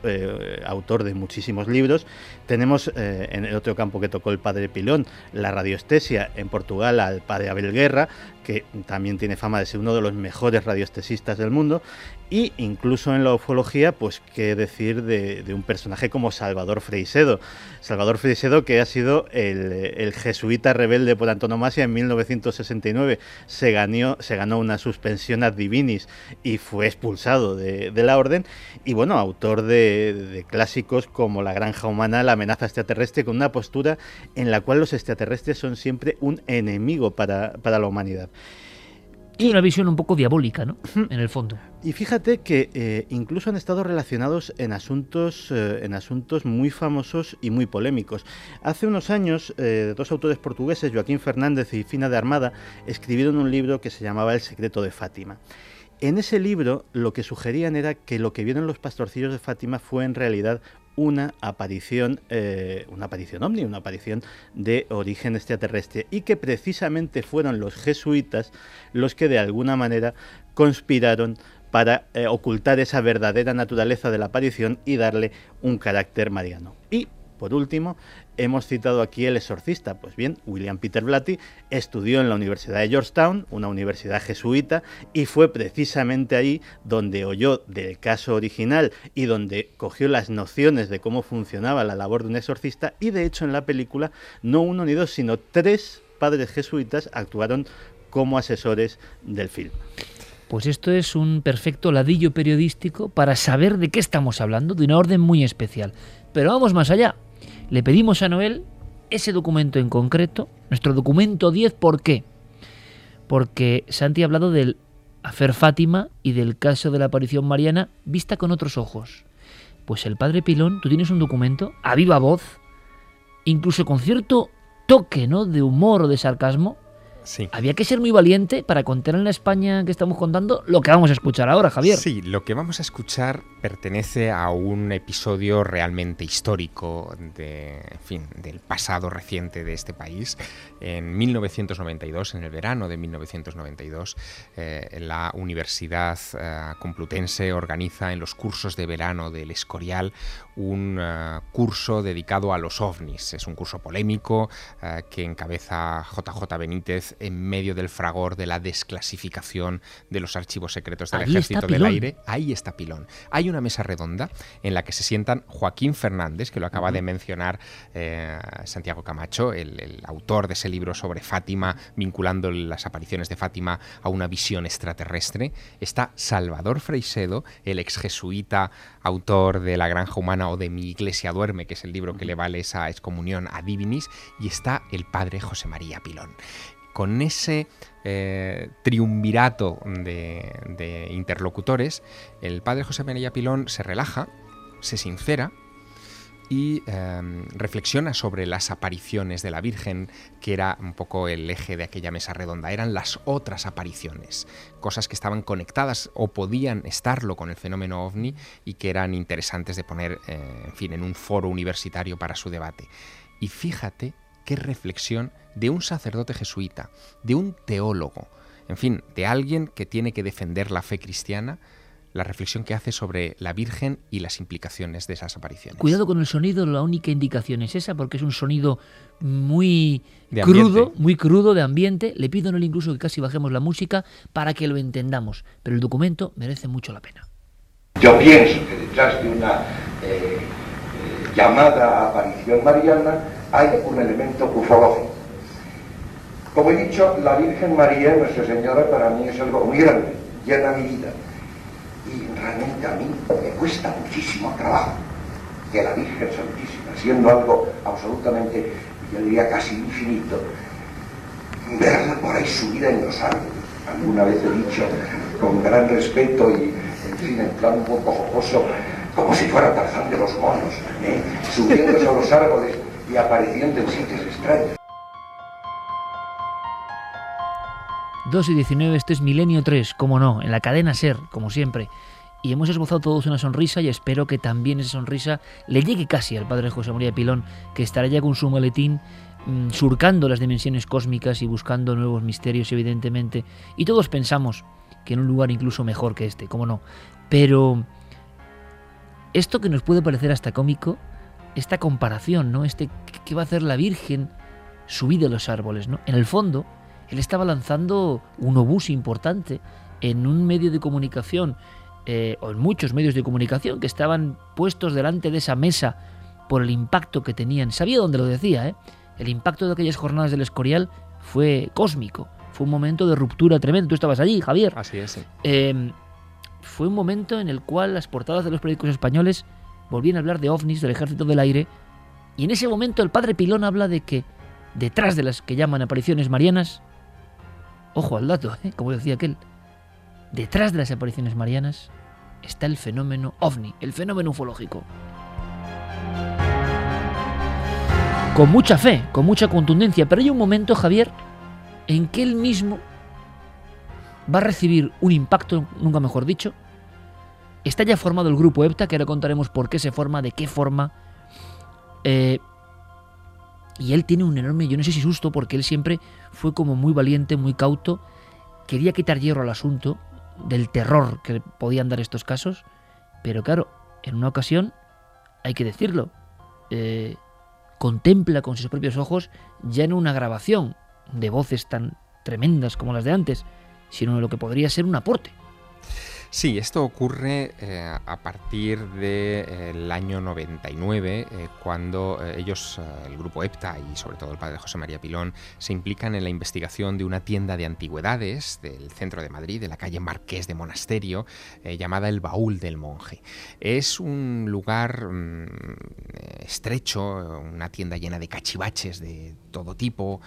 autor de muchísimos libros. Tenemos en el otro campo que tocó el padre Pilón, la radioestesia en Portugal al padre Abel Guerra, que también tiene fama de ser uno de los mejores radioestesistas del mundo, y incluso en la ufología, pues qué decir de, un personaje como Salvador Freisedo. Salvador Freisedo que ha sido el, jesuita rebelde por antonomasia en 1969. Se ganó, una suspensión ad divinis y fue expulsado de, la orden. Y bueno, autor de, clásicos como La granja humana, La amenaza extraterrestre, con una postura en la cual los extraterrestres son siempre un enemigo para la humanidad. Y una visión un poco diabólica, ¿no? En el fondo. Y fíjate que eh, incluso han estado relacionados en asuntos, eh, en asuntos muy famosos y muy polémicos. Hace unos años, eh, dos autores portugueses, Joaquín Fernández y Fina de Armada, escribieron un libro que se llamaba El secreto de Fátima. En ese libro lo que sugerían era que lo que vieron los pastorcillos de Fátima fue en realidad una aparición, eh, una aparición ovni, una aparición de origen extraterrestre y que precisamente fueron los jesuitas los que de alguna manera conspiraron para eh, ocultar esa verdadera naturaleza de la aparición y darle un carácter mariano. Y por último, hemos citado aquí El Exorcista. Pues bien, William Peter Blatty estudió en la Universidad de Georgetown, una universidad jesuita, y fue precisamente ahí donde oyó del caso original y donde cogió las nociones de cómo funcionaba la labor de un exorcista. Y de hecho, en la película, no uno ni dos, sino tres padres jesuitas actuaron como asesores del film. Pues esto es un perfecto ladillo periodístico para saber de qué estamos hablando, de una orden muy especial. Pero vamos más allá. Le pedimos a Noel ese documento en concreto, nuestro documento 10, ¿por qué? Porque Santi ha hablado del Afer Fátima y del caso de la aparición mariana vista con otros ojos. Pues el padre Pilón, tú tienes un documento a viva voz, incluso con cierto toque ¿no? de humor o de sarcasmo, había que ser muy valiente para contar en la España que estamos contando lo que vamos a escuchar ahora, Javier. Sí, lo que vamos a escuchar pertenece a un episodio realmente histórico de, fin, del pasado reciente de este país. En 1992, en el verano de 1992, eh, la Universidad eh, Complutense organiza en los cursos de verano del Escorial un eh, curso dedicado a los ovnis. Es un curso polémico que encabeza JJ Benítez en medio del fragor de la desclasificación de los archivos secretos del Ejército del Aire. Ahí está Pilón. Hay una mesa redonda en la que se sientan Joaquín Fernández, que lo acaba de mencionar eh, Santiago Camacho, el, autor de ese libro sobre Fátima, vinculando las apariciones de Fátima a una visión extraterrestre. Está Salvador Freisedo, el ex jesuita, autor de La Granja Humana o de Mi Iglesia Duerme, que es el libro que le vale esa excomunión a Divinis, y está el padre José María Pilón con ese eh, triunvirato de, interlocutores, el padre José María Pilón se relaja, se sincera y em, reflexiona sobre las apariciones de la Virgen, que era un poco el eje de aquella mesa redonda. Eran las otras apariciones, cosas que estaban conectadas o podían estarlo con el fenómeno ovni y que eran interesantes de poner, eh, en fin, en un foro universitario para su debate. Y fíjate qué reflexión de un sacerdote jesuita, de un teólogo, en fin, de alguien que tiene que defender la fe cristiana, la reflexión que hace sobre la Virgen y las implicaciones de esas apariciones. Cuidado con el sonido, la única indicación es esa, porque es un sonido muy crudo, muy crudo de ambiente. Le pido en él incluso que casi bajemos la música para que lo entendamos, pero el documento merece mucho la pena. Yo pienso que detrás de una llamada aparición mariana hay un elemento ufológico. Como he dicho, la Virgen María, Nuestra Señora, para mí es algo muy grande, llena mi vida y realmente a mí me cuesta muchísimo trabajo que la Virgen Santísima, siendo algo absolutamente, yo diría casi infinito, verla por ahí subida en los árboles. Alguna vez he dicho, con gran respeto y, en fin, en plan un poco jocoso, como si fuera Tarzán los monos, ¿eh? subiéndose los árboles y apareciendo en sitios extraños. 2 y 19, este es Milenio 3, como no, en la cadena Ser, como siempre. Y hemos esbozado todos una sonrisa y espero que también esa sonrisa le llegue casi al padre José María Pilón, que estará ya con su maletín mm, surcando las dimensiones cósmicas y buscando nuevos misterios, evidentemente. Y todos pensamos que en un lugar incluso mejor que este, como no. Pero esto que nos puede parecer hasta cómico, esta comparación, ¿no? Este que va a hacer la Virgen subida a los árboles, ¿no? En el fondo, él estaba lanzando un obús importante en un medio de comunicación, eh, o en muchos medios de comunicación que estaban puestos delante de esa mesa por el impacto que tenían. Sabía dónde lo decía, ¿eh? El impacto de aquellas jornadas del Escorial fue cósmico. Fue un momento de ruptura tremendo. Tú estabas allí, Javier. Así es. Em, fue un momento en el cual las portadas de los periódicos españoles volvían a hablar de ovnis, del ejército del aire. Y en ese momento el padre Pilón habla de que detrás de las que llaman apariciones marianas Ojo al dato, ¿eh? como decía aquel. Detrás de las apariciones marianas está el fenómeno ovni, el fenómeno ufológico. Con mucha fe, con mucha contundencia, pero hay un momento, Javier, en que él mismo va a recibir un impacto, nunca mejor dicho. Está ya formado el grupo EPTA, que ahora contaremos por qué se forma, de qué forma. Eh, y él tiene un enorme, yo no sé si susto, porque él siempre fue como muy valiente, muy cauto, quería quitar hierro al asunto del terror que podían dar estos casos, pero claro, en una ocasión, hay que decirlo, eh, contempla con sus propios ojos ya no una grabación de voces tan tremendas como las de antes, sino lo que podría ser un aporte. Sí, esto ocurre eh, a partir del eh, año 99, eh, cuando ellos, el grupo EPTA y sobre todo el padre José María Pilón, se implican en la investigación de una tienda de antigüedades del centro de Madrid, de la calle Marqués de Monasterio, llamada El Baúl del Monje. Es un lugar mm, estrecho, una tienda llena de cachivaches de todo tipo,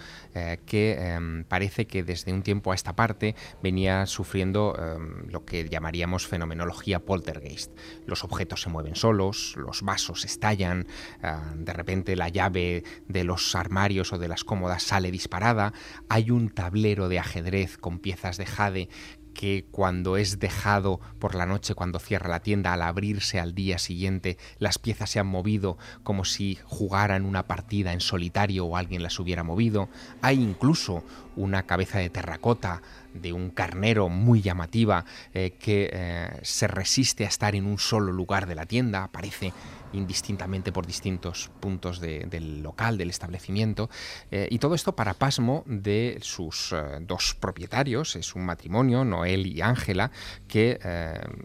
que em, parece que desde un tiempo a esta parte venía sufriendo em, lo que llamaría fenomenología poltergeist. Los objetos se mueven solos, los vasos estallan, ah, de repente la llave de los armarios o de las cómodas sale disparada, hay un tablero de ajedrez con piezas de jade que cuando es dejado por la noche, cuando cierra la tienda, al abrirse al día siguiente, las piezas se han movido como si jugaran una partida en solitario o alguien las hubiera movido. Hay incluso una cabeza de terracota de un carnero muy llamativa eh, que eh, se resiste a estar en un solo lugar de la tienda, aparece indistintamente por distintos puntos del local, del establecimiento, eh, y todo esto para pasmo de sus dos propietarios, es un matrimonio, Noel y Ángela, que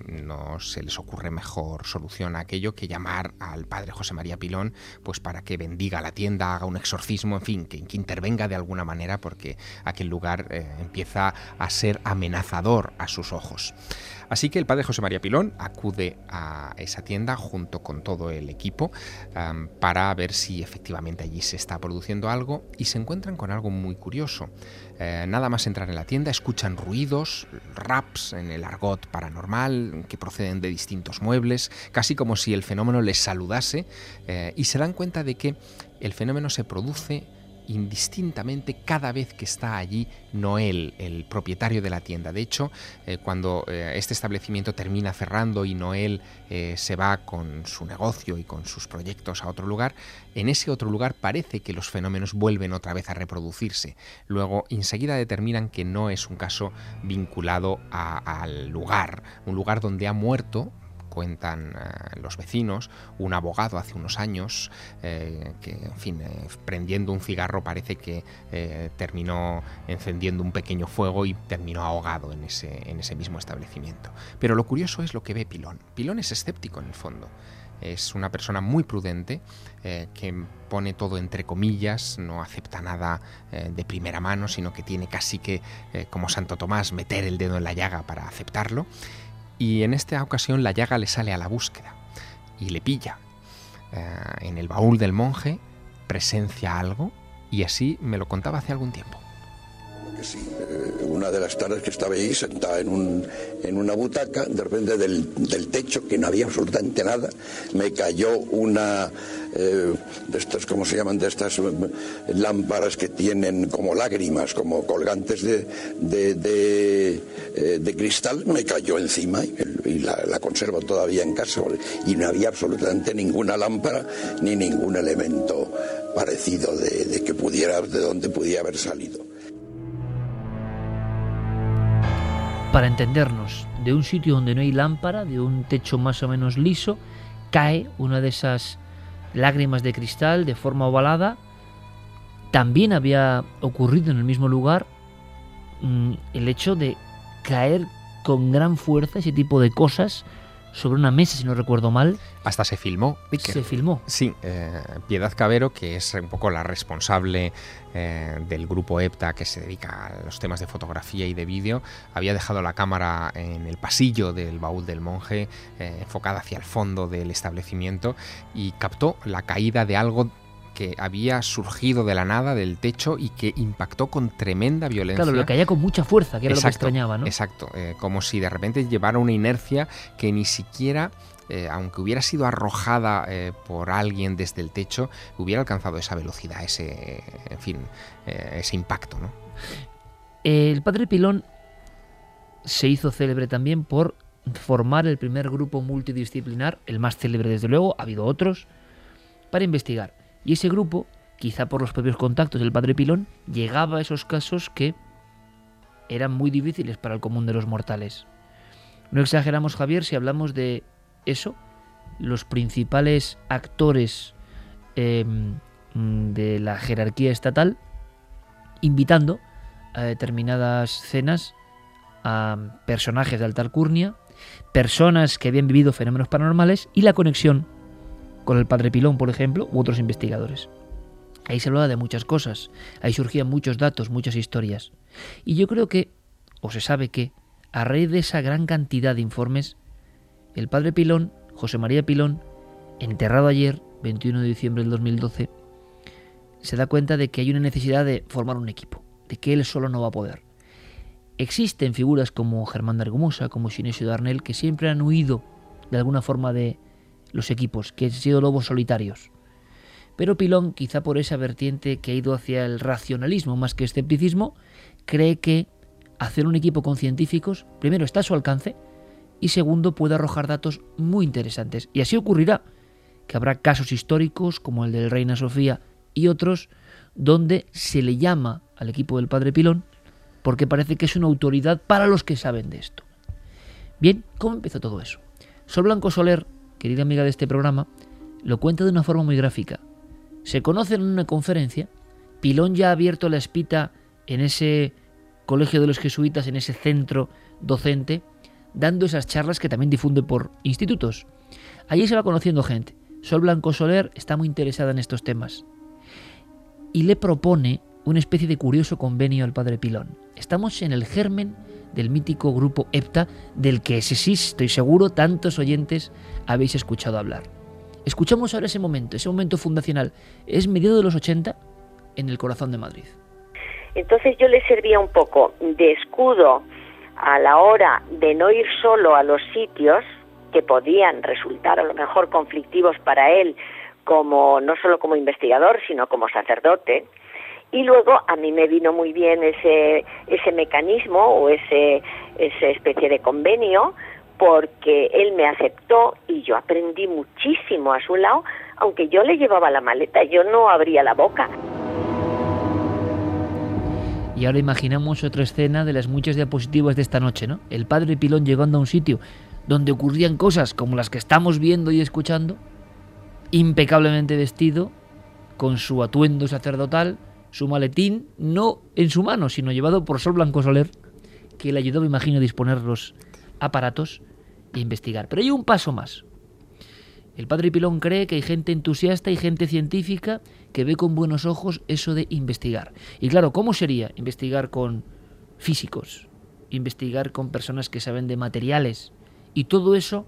no se les ocurre mejor solución a aquello que llamar al padre José María Pilón, pues para que bendiga la tienda, haga un exorcismo, en fin, que intervenga de alguna manera porque aquel lugar empieza a ser amenazador a sus ojos. Así que el padre José María Pilón acude a esa tienda junto con todo el equipo para ver si efectivamente allí se está produciendo algo y se encuentran con algo muy curioso. Eh, nada más entrar en la tienda, escuchan ruidos, raps en el argot paranormal que proceden de distintos muebles, casi como si el fenómeno les saludase eh, y se dan cuenta de que el fenómeno se produce indistintamente cada vez que está allí Noel, el propietario de la tienda. De hecho, eh, cuando eh, este establecimiento termina cerrando y Noel eh, se va con su negocio y con sus proyectos a otro lugar, en ese otro lugar parece que los fenómenos vuelven otra vez a reproducirse. Luego, enseguida determinan que no es un caso vinculado al lugar, un lugar donde ha muerto cuentan eh, los vecinos, un abogado hace unos años eh, que, en fin, eh, prendiendo un cigarro parece que terminó encendiendo un pequeño fuego y terminó ahogado en ese, en ese mismo establecimiento. Pero lo curioso es lo que ve Pilón. Pilón es escéptico en el fondo. Es una persona muy prudente que pone todo entre comillas, no acepta nada de primera mano, sino que tiene casi que, como Santo Tomás, meter el dedo en la llaga para aceptarlo y en esta ocasión la llaga le sale a la búsqueda y le pilla. Eh, en el baúl del monje presencia algo y así me lo contaba hace algún tiempo. Sí, eh, una de las tardes que estaba ahí sentada en, un, en una butaca, de repente del, del, techo, que no había absolutamente nada, me cayó una eh, de estas, ¿cómo se llaman? De estas eh, lámparas que tienen como lágrimas, como colgantes de, de, eh, cristal, me cayó encima y, la, conservo todavía en casa. Y no había absolutamente ninguna lámpara ni ningún elemento parecido de, de que pudiera, de donde pudiera haber salido. Para entendernos, de un sitio donde no hay lámpara, de un techo más o menos liso, cae una de esas lágrimas de cristal de forma ovalada. También había ocurrido en el mismo lugar mm, el hecho de caer con gran fuerza ese tipo de cosas sobre una mesa, si no recuerdo mal. Hasta se filmó. Se filmó. Sí, eh, Piedad Cabero, que es un poco la responsable eh, del grupo EPTA que se dedica a los temas de fotografía y de vídeo, había dejado la cámara en el pasillo del baúl del monje, eh, enfocada hacia el fondo del establecimiento, y captó la caída de algo que había surgido de la nada del techo y que impactó con tremenda violencia. Claro, lo caía con mucha fuerza, que era lo que extrañaba, ¿no? Exacto, eh, como si de repente llevara una inercia que ni siquiera eh, aunque hubiera sido arrojada eh, por alguien desde el techo, hubiera alcanzado esa velocidad, ese, en fin, ese impacto. ¿no? El padre Pilón se hizo célebre también por formar el primer grupo multidisciplinar, el más célebre desde luego, ha habido otros, para investigar y ese grupo, quizá por los propios contactos del padre Pilón, llegaba a esos casos que eran muy difíciles para el común de los mortales. No exageramos, Javier, si hablamos de eso, los principales actores em, de la jerarquía estatal, invitando a determinadas cenas a personajes de alta alcurnia, personas que habían vivido fenómenos paranormales y la conexión con el padre Pilón, por ejemplo, u otros investigadores. Ahí se hablaba de muchas cosas, ahí surgían muchos datos, muchas historias. Y yo creo que, o se sabe que, a raíz de esa gran cantidad de informes, el padre Pilón, José María Pilón, enterrado ayer, 21 de diciembre del 2012, se da cuenta de que hay una necesidad de formar un equipo, de que él solo no va a poder. Existen figuras como Germán de Argumosa, como Sinesio Darnell, que siempre han huido de alguna forma de los equipos, que han sido lobos solitarios. Pero Pilón, quizá por esa vertiente que ha ido hacia el racionalismo más que escepticismo, cree que hacer un equipo con científicos, primero, está a su alcance y segundo, puede arrojar datos muy interesantes. Y así ocurrirá, que habrá casos históricos como el del Reina Sofía y otros, donde se le llama al equipo del Padre Pilón porque parece que es una autoridad para los que saben de esto. Bien, ¿cómo empezó todo eso? Sol Blanco Soler querida amiga de este programa, lo cuenta de una forma muy gráfica. Se conocen en una conferencia, Pilón ya ha abierto la espita en ese colegio de los jesuitas, en ese centro docente, dando esas charlas que también difunde por institutos. Allí se va conociendo gente. Sol Blanco Soler está muy interesada en estos temas. Y le propone una especie de curioso convenio al padre Pilón. Estamos en el germen del mítico grupo EPTA, del que ese sí, estoy seguro, tantos oyentes habéis escuchado hablar. Escuchamos ahora ese momento, ese momento fundacional. Es medio de los 80 en el corazón de Madrid. Entonces yo le servía un poco de escudo a la hora de no ir solo a los sitios que podían resultar a lo mejor conflictivos para él, como no solo como investigador, sino como sacerdote. Y luego a mí me vino muy bien ese, ese mecanismo o ese, esa especie de convenio porque él me aceptó y yo aprendí muchísimo a su lado, aunque yo le llevaba la maleta, yo no abría la boca. Y ahora imaginamos otra escena de las muchas diapositivas de esta noche, ¿no? El padre Pilón llegando a un sitio donde ocurrían cosas como las que estamos viendo y escuchando, impecablemente vestido, con su atuendo sacerdotal, su maletín, no en su mano, sino llevado por Sol Blanco Soler, que le ayudó, me imagino, a disponer los aparatos e investigar. Pero hay un paso más. El padre Pilón cree que hay gente entusiasta y gente científica que ve con buenos ojos eso de investigar. Y claro, ¿cómo sería investigar con físicos? Investigar con personas que saben de materiales. Y todo eso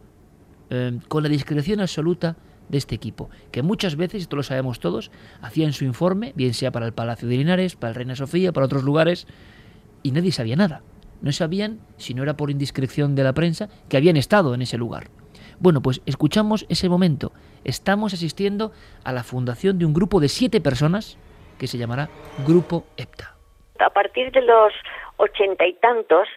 eh, con la discreción absoluta de este equipo, que muchas veces, esto lo sabemos todos, hacían su informe, bien sea para el Palacio de Linares, para el Reina Sofía, para otros lugares, y nadie sabía nada. No sabían, si no era por indiscreción de la prensa, que habían estado en ese lugar. Bueno, pues escuchamos ese momento. Estamos asistiendo a la fundación de un grupo de siete personas que se llamará Grupo EPTA. A partir de los ochenta y tantos,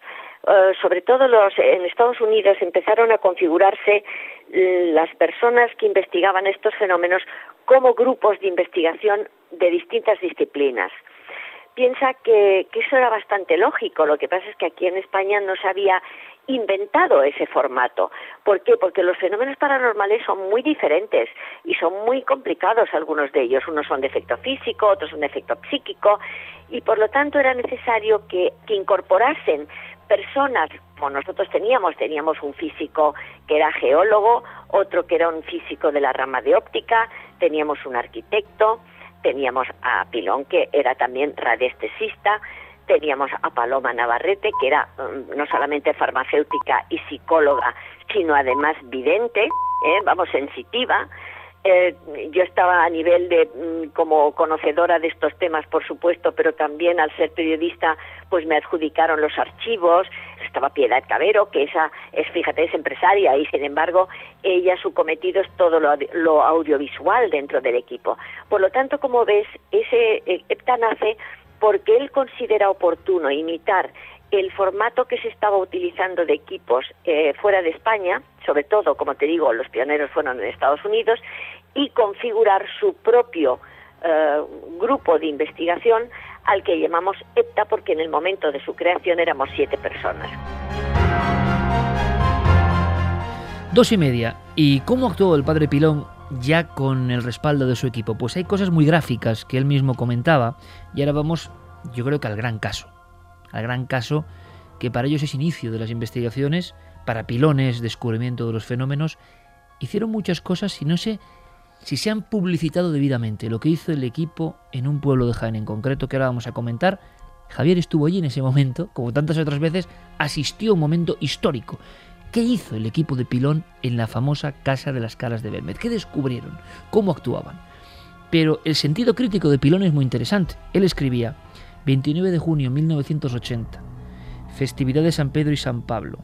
eh, sobre todo los en Estados Unidos empezaron a configurarse eh, las personas que investigaban estos fenómenos como grupos de investigación de distintas disciplinas piensa que, eso era bastante lógico. Lo que pasa es que aquí en España no se había inventado ese formato. ¿Por qué? Porque los fenómenos paranormales son muy diferentes y son muy complicados algunos de ellos. Unos son de efecto físico, otros son de efecto psíquico y por lo tanto era necesario que incorporasen personas como nosotros teníamos, teníamos un físico que era geólogo, otro que era un físico de la rama de óptica, teníamos un arquitecto, teníamos a Pilón, que era también radiestesista, teníamos a Paloma Navarrete, que era mm, no solamente farmacéutica y psicóloga, sino además vidente, ¿eh? vamos, sensitiva, eh, yo estaba a nivel de mm, como conocedora de estos temas, por supuesto, pero también al ser periodista, pues me adjudicaron los archivos. Estaba Piedad Cabero, que esa es, fíjate, es empresaria y sin embargo ella su cometido es todo lo, audiovisual dentro del equipo. Por lo tanto, como ves, ese eh, EPTA nace porque él considera oportuno imitar el formato que se estaba utilizando de equipos eh, fuera de España, sobre todo, como te digo, los pioneros fueron en Estados Unidos, y configurar su propio eh, grupo de investigación al que llamamos EPTA porque en el momento de su creación éramos siete personas. Dos y media. ¿Y cómo actuó el padre Pilón ya con el respaldo de su equipo? Pues hay cosas muy gráficas que él mismo comentaba y ahora vamos, yo creo que al gran caso. Al gran caso que para ellos es inicio de las investigaciones, para Pilón es descubrimiento de los fenómenos. Hicieron muchas cosas y no sé si se han publicitado debidamente lo que hizo el equipo en un pueblo de Jaén en concreto que ahora vamos a comentar. Javier estuvo allí en ese momento, como tantas otras veces, asistió a un momento histórico. ¿Qué hizo el equipo de Pilón en la famosa Casa de las Caras de Belmed? ¿Qué descubrieron? ¿Cómo actuaban? Pero el sentido crítico de Pilón es muy interesante. Él escribía, 29 de junio de 1980, festividad de San Pedro y San Pablo.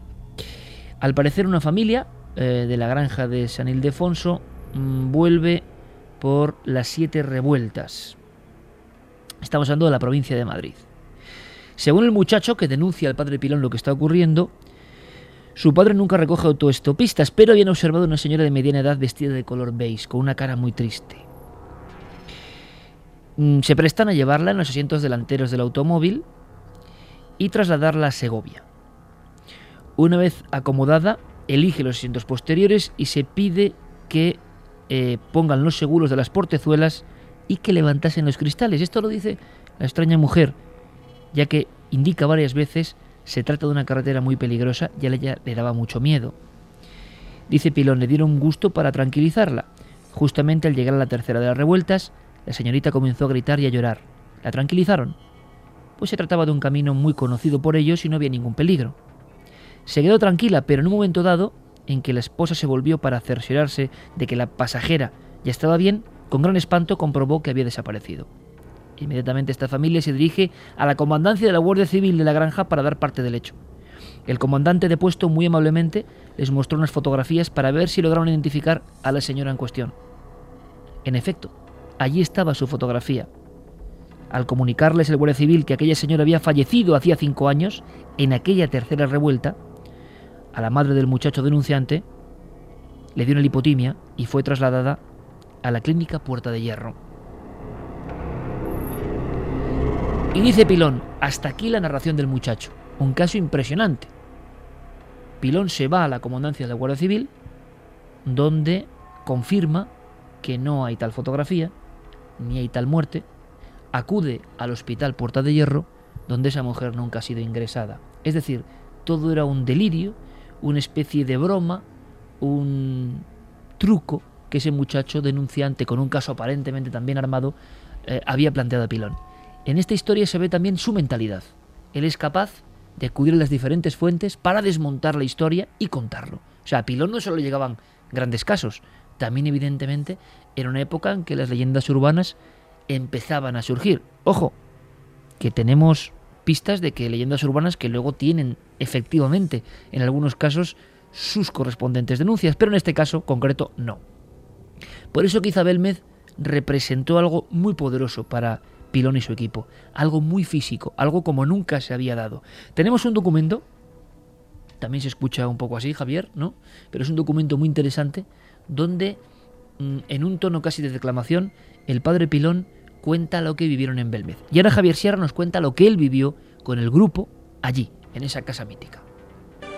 Al parecer una familia eh, de la granja de San Ildefonso vuelve por las siete revueltas. Estamos hablando de la provincia de Madrid. Según el muchacho que denuncia al padre Pilón lo que está ocurriendo, su padre nunca recoge autoestopistas, pero habían observado una señora de mediana edad vestida de color beige, con una cara muy triste. Mm, se prestan a llevarla en los asientos delanteros del automóvil y trasladarla a Segovia. Una vez acomodada, elige los asientos posteriores y se pide que eh, pongan los seguros de las portezuelas y que levantasen los cristales. Esto lo dice la extraña mujer, ya que indica varias veces se trata de una carretera muy peligrosa y a ella le daba mucho miedo. Dice Pilón, le dieron gusto para tranquilizarla. Justamente al llegar a la tercera de las revueltas, la señorita comenzó a gritar y a llorar. ¿La tranquilizaron? Pues se trataba de un camino muy conocido por ellos y no había ningún peligro. Se quedó tranquila, pero en un momento dado en que la esposa se volvió para cerciorarse de que la pasajera ya estaba bien, con gran espanto comprobó que había desaparecido. Inmediatamente esta familia se dirige a la comandancia de la Guardia Civil de la granja para dar parte del hecho. El comandante de puesto muy amablemente les mostró unas fotografías para ver si lograron identificar a la señora en cuestión. En efecto, allí estaba su fotografía. Al comunicarles el Guardia Civil que aquella señora había fallecido hacía cinco años, en aquella tercera revuelta, a la madre del muchacho denunciante le dio una lipotimia y fue trasladada a la clínica Puerta de Hierro. Y dice Pilón, hasta aquí la narración del muchacho, un caso impresionante. Pilón se va a la comandancia de la Guardia Civil, donde confirma que no hay tal fotografía, ni hay tal muerte, acude al hospital Puerta de Hierro, donde esa mujer nunca ha sido ingresada. Es decir, todo era un delirio, una especie de broma, un truco que ese muchacho denunciante con un caso aparentemente también armado eh, había planteado a Pilón. En esta historia se ve también su mentalidad. Él es capaz de acudir a las diferentes fuentes para desmontar la historia y contarlo. O sea, a Pilón no solo llegaban grandes casos, también evidentemente era una época en que las leyendas urbanas empezaban a surgir. Ojo, que tenemos pistas de que leyendas urbanas que luego tienen efectivamente, en algunos casos, sus correspondientes denuncias, pero en este caso concreto no. Por eso quizá Belmez representó algo muy poderoso para Pilón y su equipo, algo muy físico, algo como nunca se había dado. Tenemos un documento, también se escucha un poco así, Javier, ¿no? Pero es un documento muy interesante donde, mm, en un tono casi de declamación, el padre Pilón cuenta lo que vivieron en Belmez. Y ahora Javier Sierra nos cuenta lo que él vivió con el grupo allí, en esa casa mítica.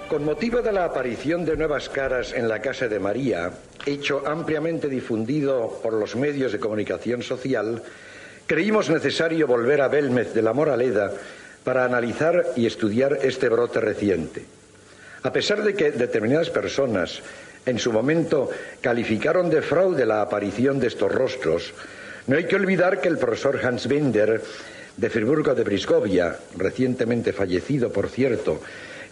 Con motivo de la aparición de nuevas caras en la casa de María, hecho ampliamente difundido por los medios de comunicación social, creímos necesario volver a Belmez de la Moraleda para analizar y estudiar este brote reciente. A pesar de que determinadas personas en su momento calificaron de fraude la aparición de estos rostros, no hay que olvidar que el profesor Hans Binder de Friburgo de Brisgovia, recientemente fallecido, por cierto,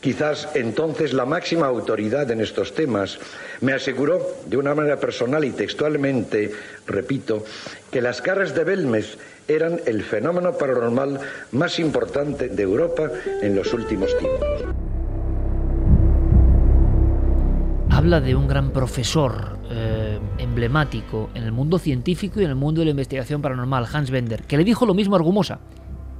quizás entonces la máxima autoridad en estos temas, me aseguró de una manera personal y textualmente, repito, que las caras de Belmes eran el fenómeno paranormal más importante de Europa en los últimos tiempos. Habla de un gran profesor eh, emblemático en el mundo científico y en el mundo de la investigación paranormal, Hans Bender, que le dijo lo mismo a Argumosa,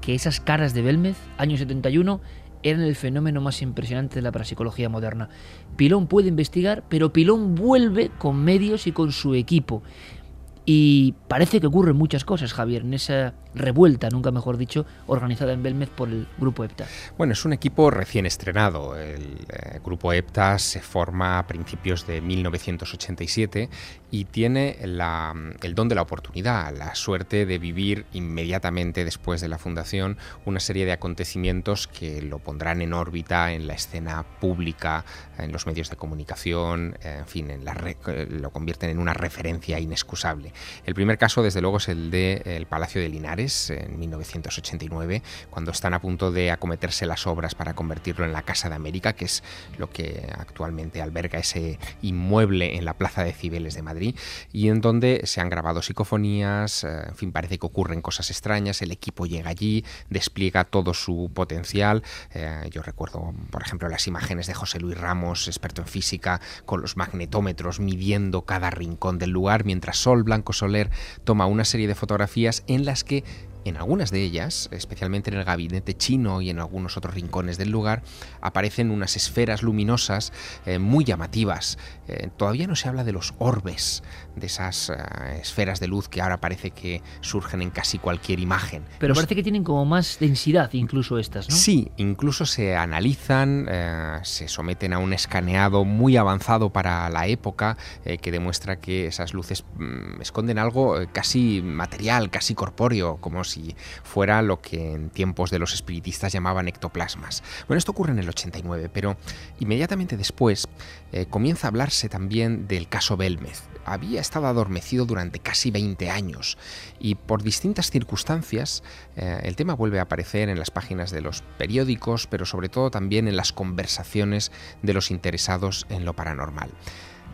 que esas caras de Belmez, año 71, eran el fenómeno más impresionante de la parapsicología moderna. Pilón puede investigar, pero Pilón vuelve con medios y con su equipo. Y parece que ocurren muchas cosas, Javier, en esa revuelta, nunca mejor dicho, organizada en Belmez por el Grupo EPTA. Bueno, es un equipo recién estrenado. El eh, Grupo EPTA se forma a principios de 1987 y tiene el don de la oportunidad, la suerte de vivir inmediatamente después de la fundación una serie de acontecimientos que lo pondrán en órbita en la escena pública, en los medios de comunicación, en fin, lo convierten en una referencia inexcusable. El primer caso, desde luego, es el del Palacio de Linares en 1989, cuando están a punto de acometerse las obras para convertirlo en la Casa de América, que es lo que actualmente alberga ese inmueble en la Plaza de Cibeles de Madrid y en donde se han grabado psicofonías, eh, en fin, parece que ocurren cosas extrañas, el equipo llega allí, despliega todo su potencial. Eh, yo recuerdo, por ejemplo, las imágenes de José Luis Ramos, experto en física, con los magnetómetros midiendo cada rincón del lugar, mientras Sol Blanco Soler toma una serie de fotografías en las que en algunas de ellas, especialmente en el gabinete chino y en algunos otros rincones del lugar, aparecen unas esferas luminosas eh, muy llamativas. Eh, todavía no se habla de los orbes, de esas eh, esferas de luz que ahora parece que surgen en casi cualquier imagen. Pero parece que tienen como más densidad incluso estas, ¿no? Sí, incluso se analizan, se someten a un escaneado muy avanzado para la época que demuestra que esas luces mm, esconden algo casi material, casi corpóreo, como si fuera lo que en tiempos de los espiritistas llamaban ectoplasmas. Bueno, esto ocurre en el 89, pero inmediatamente después eh, comienza a hablarse también del caso Belmez. Había estado adormecido durante casi 20 años y por distintas circunstancias eh, el tema vuelve a aparecer en las páginas de los periódicos, pero sobre todo también en las conversaciones de los interesados en lo paranormal.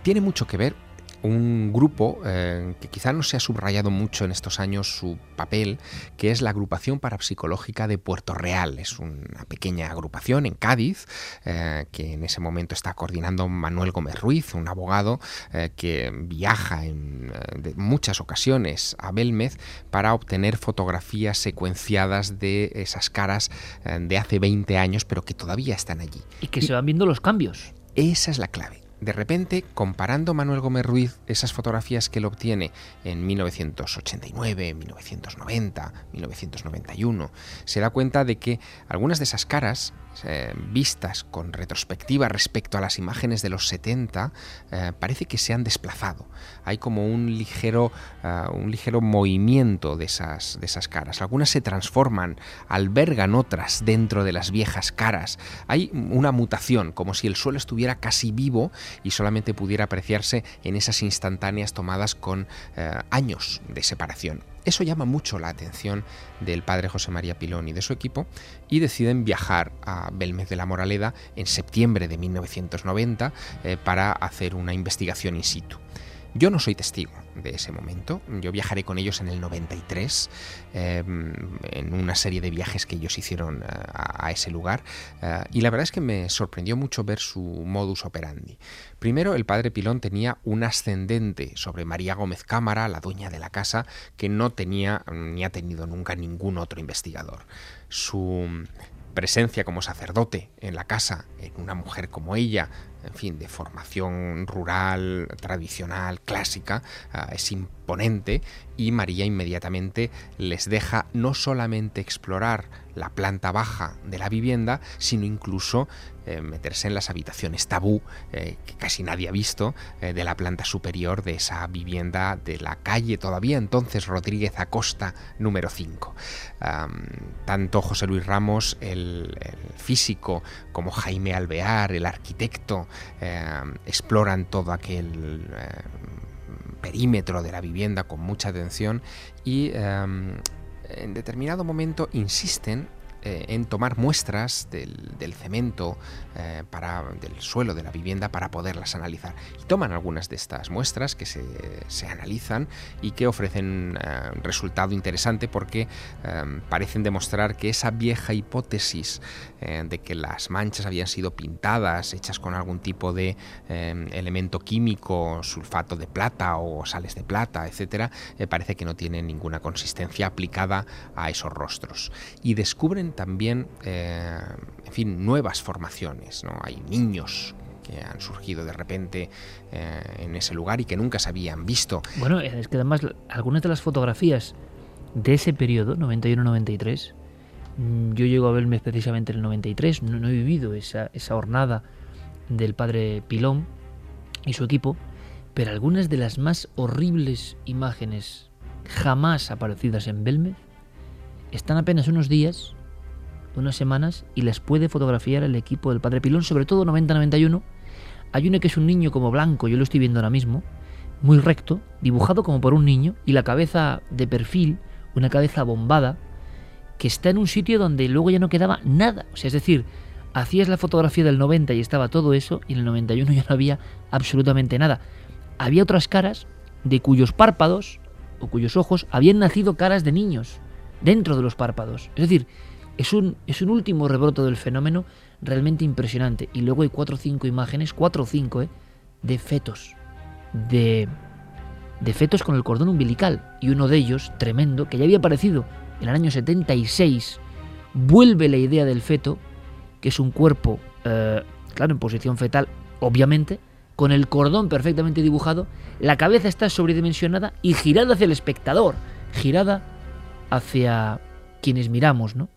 Tiene mucho que ver un grupo eh, que quizá no se ha subrayado mucho en estos años su papel, que es la Agrupación Parapsicológica de Puerto Real. Es una pequeña agrupación en Cádiz, eh, que en ese momento está coordinando Manuel Gómez Ruiz, un abogado eh, que viaja en muchas ocasiones a Belmez para obtener fotografías secuenciadas de esas caras de hace 20 años, pero que todavía están allí. Y que se van viendo los cambios. Esa es la clave de repente, comparando Manuel Gómez Ruiz esas fotografías que él obtiene en 1989, 1990, 1991, se da cuenta de que algunas de esas caras eh, vistas con retrospectiva respecto a las imágenes de los 70, eh, parece que se han desplazado. Hay como un ligero, eh, un ligero movimiento de esas, de esas caras. Algunas se transforman, albergan otras dentro de las viejas caras. Hay una mutación, como si el suelo estuviera casi vivo y solamente pudiera apreciarse en esas instantáneas tomadas con años de separación. Eso llama mucho la atención del padre José María Pilón y de su equipo y deciden viajar a Belmez de la Moraleda en septiembre de 1990 eh, para hacer una investigación in situ. Yo no soy testigo de ese momento. Yo viajaré con ellos en el 93, em, en una serie de viajes que ellos hicieron eh, a, ese lugar. Eh, y la verdad es que me sorprendió mucho ver su modus operandi. Primero, el padre Pilón tenía un ascendente sobre María Gómez Cámara, la dueña de la casa, que no tenía ni ha tenido nunca ningún otro investigador. Su presencia como sacerdote en la casa, en una mujer como ella, en fin, de formación rural, tradicional, clásica, ah, es imponente y María inmediatamente les deja no solamente explorar la planta baja de la vivienda, sino incluso eh, meterse en las habitaciones tabú eh, que casi nadie ha visto eh, de la planta superior de esa vivienda de la calle todavía entonces Rodríguez Acosta número 5. tanto José Luis Ramos, el, físico, como Jaime Alvear, el arquitecto, exploran todo aquel perímetro de la vivienda con mucha atención y en determinado momento insisten eh, en tomar muestras del, cemento, eh, para, del suelo de la vivienda para poderlas analizar. Y toman algunas de estas muestras que se, analizan y que ofrecen eh, un resultado interesante porque parecen demostrar que esa vieja hipótesis de que las manchas habían sido pintadas, hechas con algún tipo de elemento químico, sulfato de plata o sales de plata, etcétera, parece que no tiene ninguna consistencia aplicada a esos rostros. Y descubren también, eh, en fin, nuevas formaciones. ¿no? Hay niños que han surgido de repente eh, en ese lugar y que nunca se habían visto. Bueno, es que además algunas de las fotografías de ese periodo, 91-93, mm, yo llego a verme precisamente en el 93, no, he vivido esa, esa hornada del padre Pilón y su equipo, pero algunas de las más horribles imágenes jamás aparecidas en Belmez están apenas unos días unas semanas y las puede fotografiar el equipo del Padre Pilón, sobre todo 90-91. Hay uno que es un niño como blanco, yo lo estoy viendo ahora mismo, muy recto, dibujado como por un niño, y la cabeza de perfil, una cabeza bombada, que está en un sitio donde luego ya no quedaba nada. O sea, es decir, hacías la fotografía del 90 y estaba todo eso, y en el 91 ya no había absolutamente nada. Había otras caras de cuyos párpados o cuyos ojos habían nacido caras de niños dentro de los párpados. Es decir, es un, es un último rebroto del fenómeno realmente impresionante. Y luego hay cuatro o cinco imágenes, cuatro o cinco, ¿eh? de fetos. De, de fetos con el cordón umbilical. Y uno de ellos, tremendo, que ya había aparecido en el año 76, vuelve la idea del feto, que es un cuerpo, eh, claro, en posición fetal, obviamente, con el cordón perfectamente dibujado, la cabeza está sobredimensionada y girada hacia el espectador, girada hacia quienes miramos, ¿no?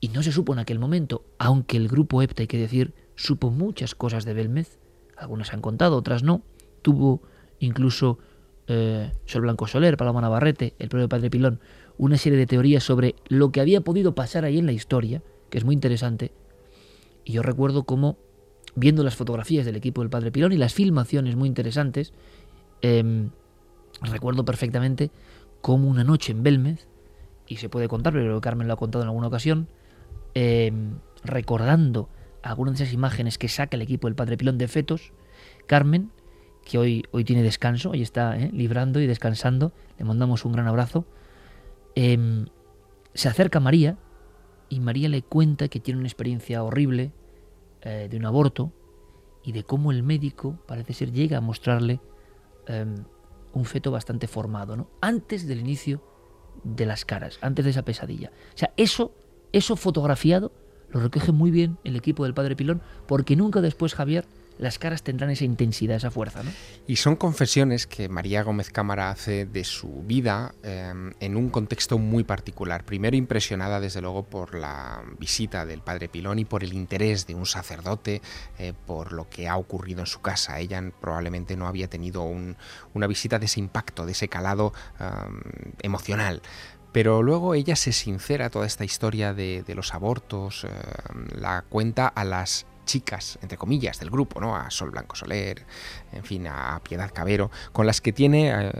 Y no se supo en aquel momento, aunque el grupo EPTA, hay que decir, supo muchas cosas de Belmez, algunas han contado, otras no, tuvo incluso eh, Sol Blanco Soler, Paloma Navarrete, el propio Padre Pilón, una serie de teorías sobre lo que había podido pasar ahí en la historia, que es muy interesante. Y yo recuerdo cómo, viendo las fotografías del equipo del Padre Pilón y las filmaciones muy interesantes, em, recuerdo perfectamente cómo una noche en Belmez, y se puede contar, pero Carmen lo ha contado en alguna ocasión, em, recordando algunas de esas imágenes que saca el equipo del Padre Pilón de fetos, Carmen, que hoy, hoy tiene descanso, y está ¿eh? librando y descansando, le mandamos un gran abrazo, em, se acerca a María y María le cuenta que tiene una experiencia horrible eh, de un aborto y de cómo el médico parece ser llega a mostrarle em, un feto bastante formado, ¿no? Antes del inicio de las caras, antes de esa pesadilla. O sea, eso, eso fotografiado lo recoge muy bien el equipo del Padre Pilón, porque nunca después Javier las caras tendrán esa intensidad, esa fuerza. ¿no? Y son confesiones que María Gómez Cámara hace de su vida em, en un contexto muy particular. Primero impresionada desde luego por la visita del padre Pilón y por el interés de un sacerdote eh, por lo que ha ocurrido en su casa. Ella probablemente no había tenido una visita de ese impacto, de ese calado em, emocional. Pero luego ella se sincera toda esta historia de, los abortos, em, la cuenta a las chicas, entre comillas, del grupo, ¿no? A Sol Blanco Soler, en fin, a Piedad Cabero, con las que tiene eh,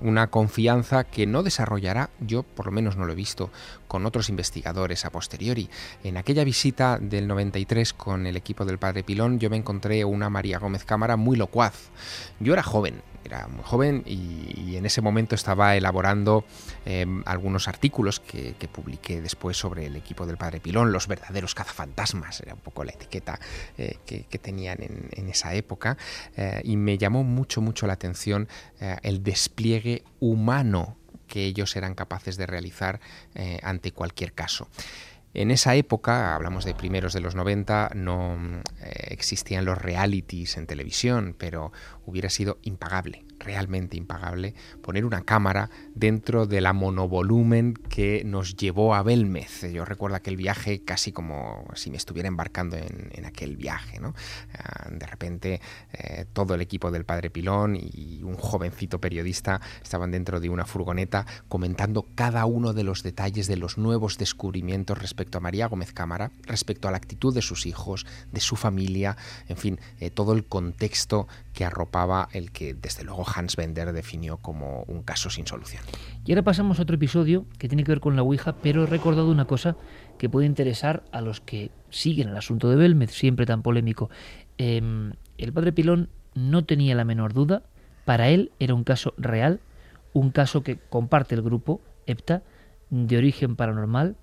una confianza que no desarrollará, yo por lo menos no lo he visto, con otros investigadores a posteriori. En aquella visita del 93 con el equipo del Padre Pilón, yo me encontré una María Gómez Cámara muy locuaz. Yo era joven, era muy joven y, en ese momento estaba elaborando em, algunos artículos que, publiqué después sobre el equipo del Padre Pilón, los verdaderos cazafantasmas, era un poco la etiqueta eh, que, tenían en, esa época, eh, y me llamó mucho, mucho la atención eh, el despliegue humano que ellos eran capaces de realizar ante cualquier caso. En esa época, hablamos de primeros de los 90, no existían los realities en televisión, pero hubiera sido impagable realmente impagable poner una cámara dentro de la monovolumen que nos llevó a Belmez. Yo recuerdo aquel viaje casi como si me estuviera embarcando en, aquel viaje. ¿no? Ah, de repente eh, todo el equipo del Padre Pilón y un jovencito periodista estaban dentro de una furgoneta comentando cada uno de los detalles de los nuevos descubrimientos respecto a María Gómez Cámara, respecto a la actitud de sus hijos, de su familia, en fin, eh, todo el contexto que arropaba el que desde luego Hans Bender definió como un caso sin solución. Y ahora pasamos a otro episodio que tiene que ver con la Ouija, pero he recordado una cosa que puede interesar a los que siguen el asunto de Belmez, siempre tan polémico. Em, el padre Pilón no tenía la menor duda, para él era un caso real, un caso que comparte el grupo EPTA, de origen paranormal.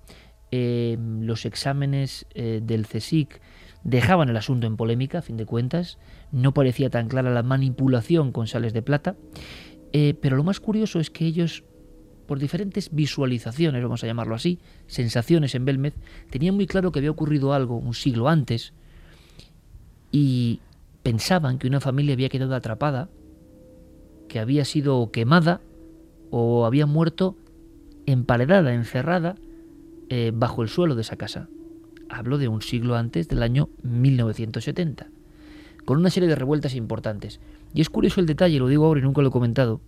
Em, los exámenes eh, del CSIC dejaban el asunto en polémica, a fin de cuentas, no parecía tan clara la manipulación con sales de plata, eh, pero lo más curioso es que ellos, por diferentes visualizaciones, vamos a llamarlo así, sensaciones en Belmez, tenían muy claro que había ocurrido algo un siglo antes y pensaban que una familia había quedado atrapada, que había sido quemada o había muerto emparedada, encerrada eh, bajo el suelo de esa casa hablo de un siglo antes del año 1970, con una serie de revueltas importantes. Y es curioso el detalle, lo digo ahora y nunca lo he comentado,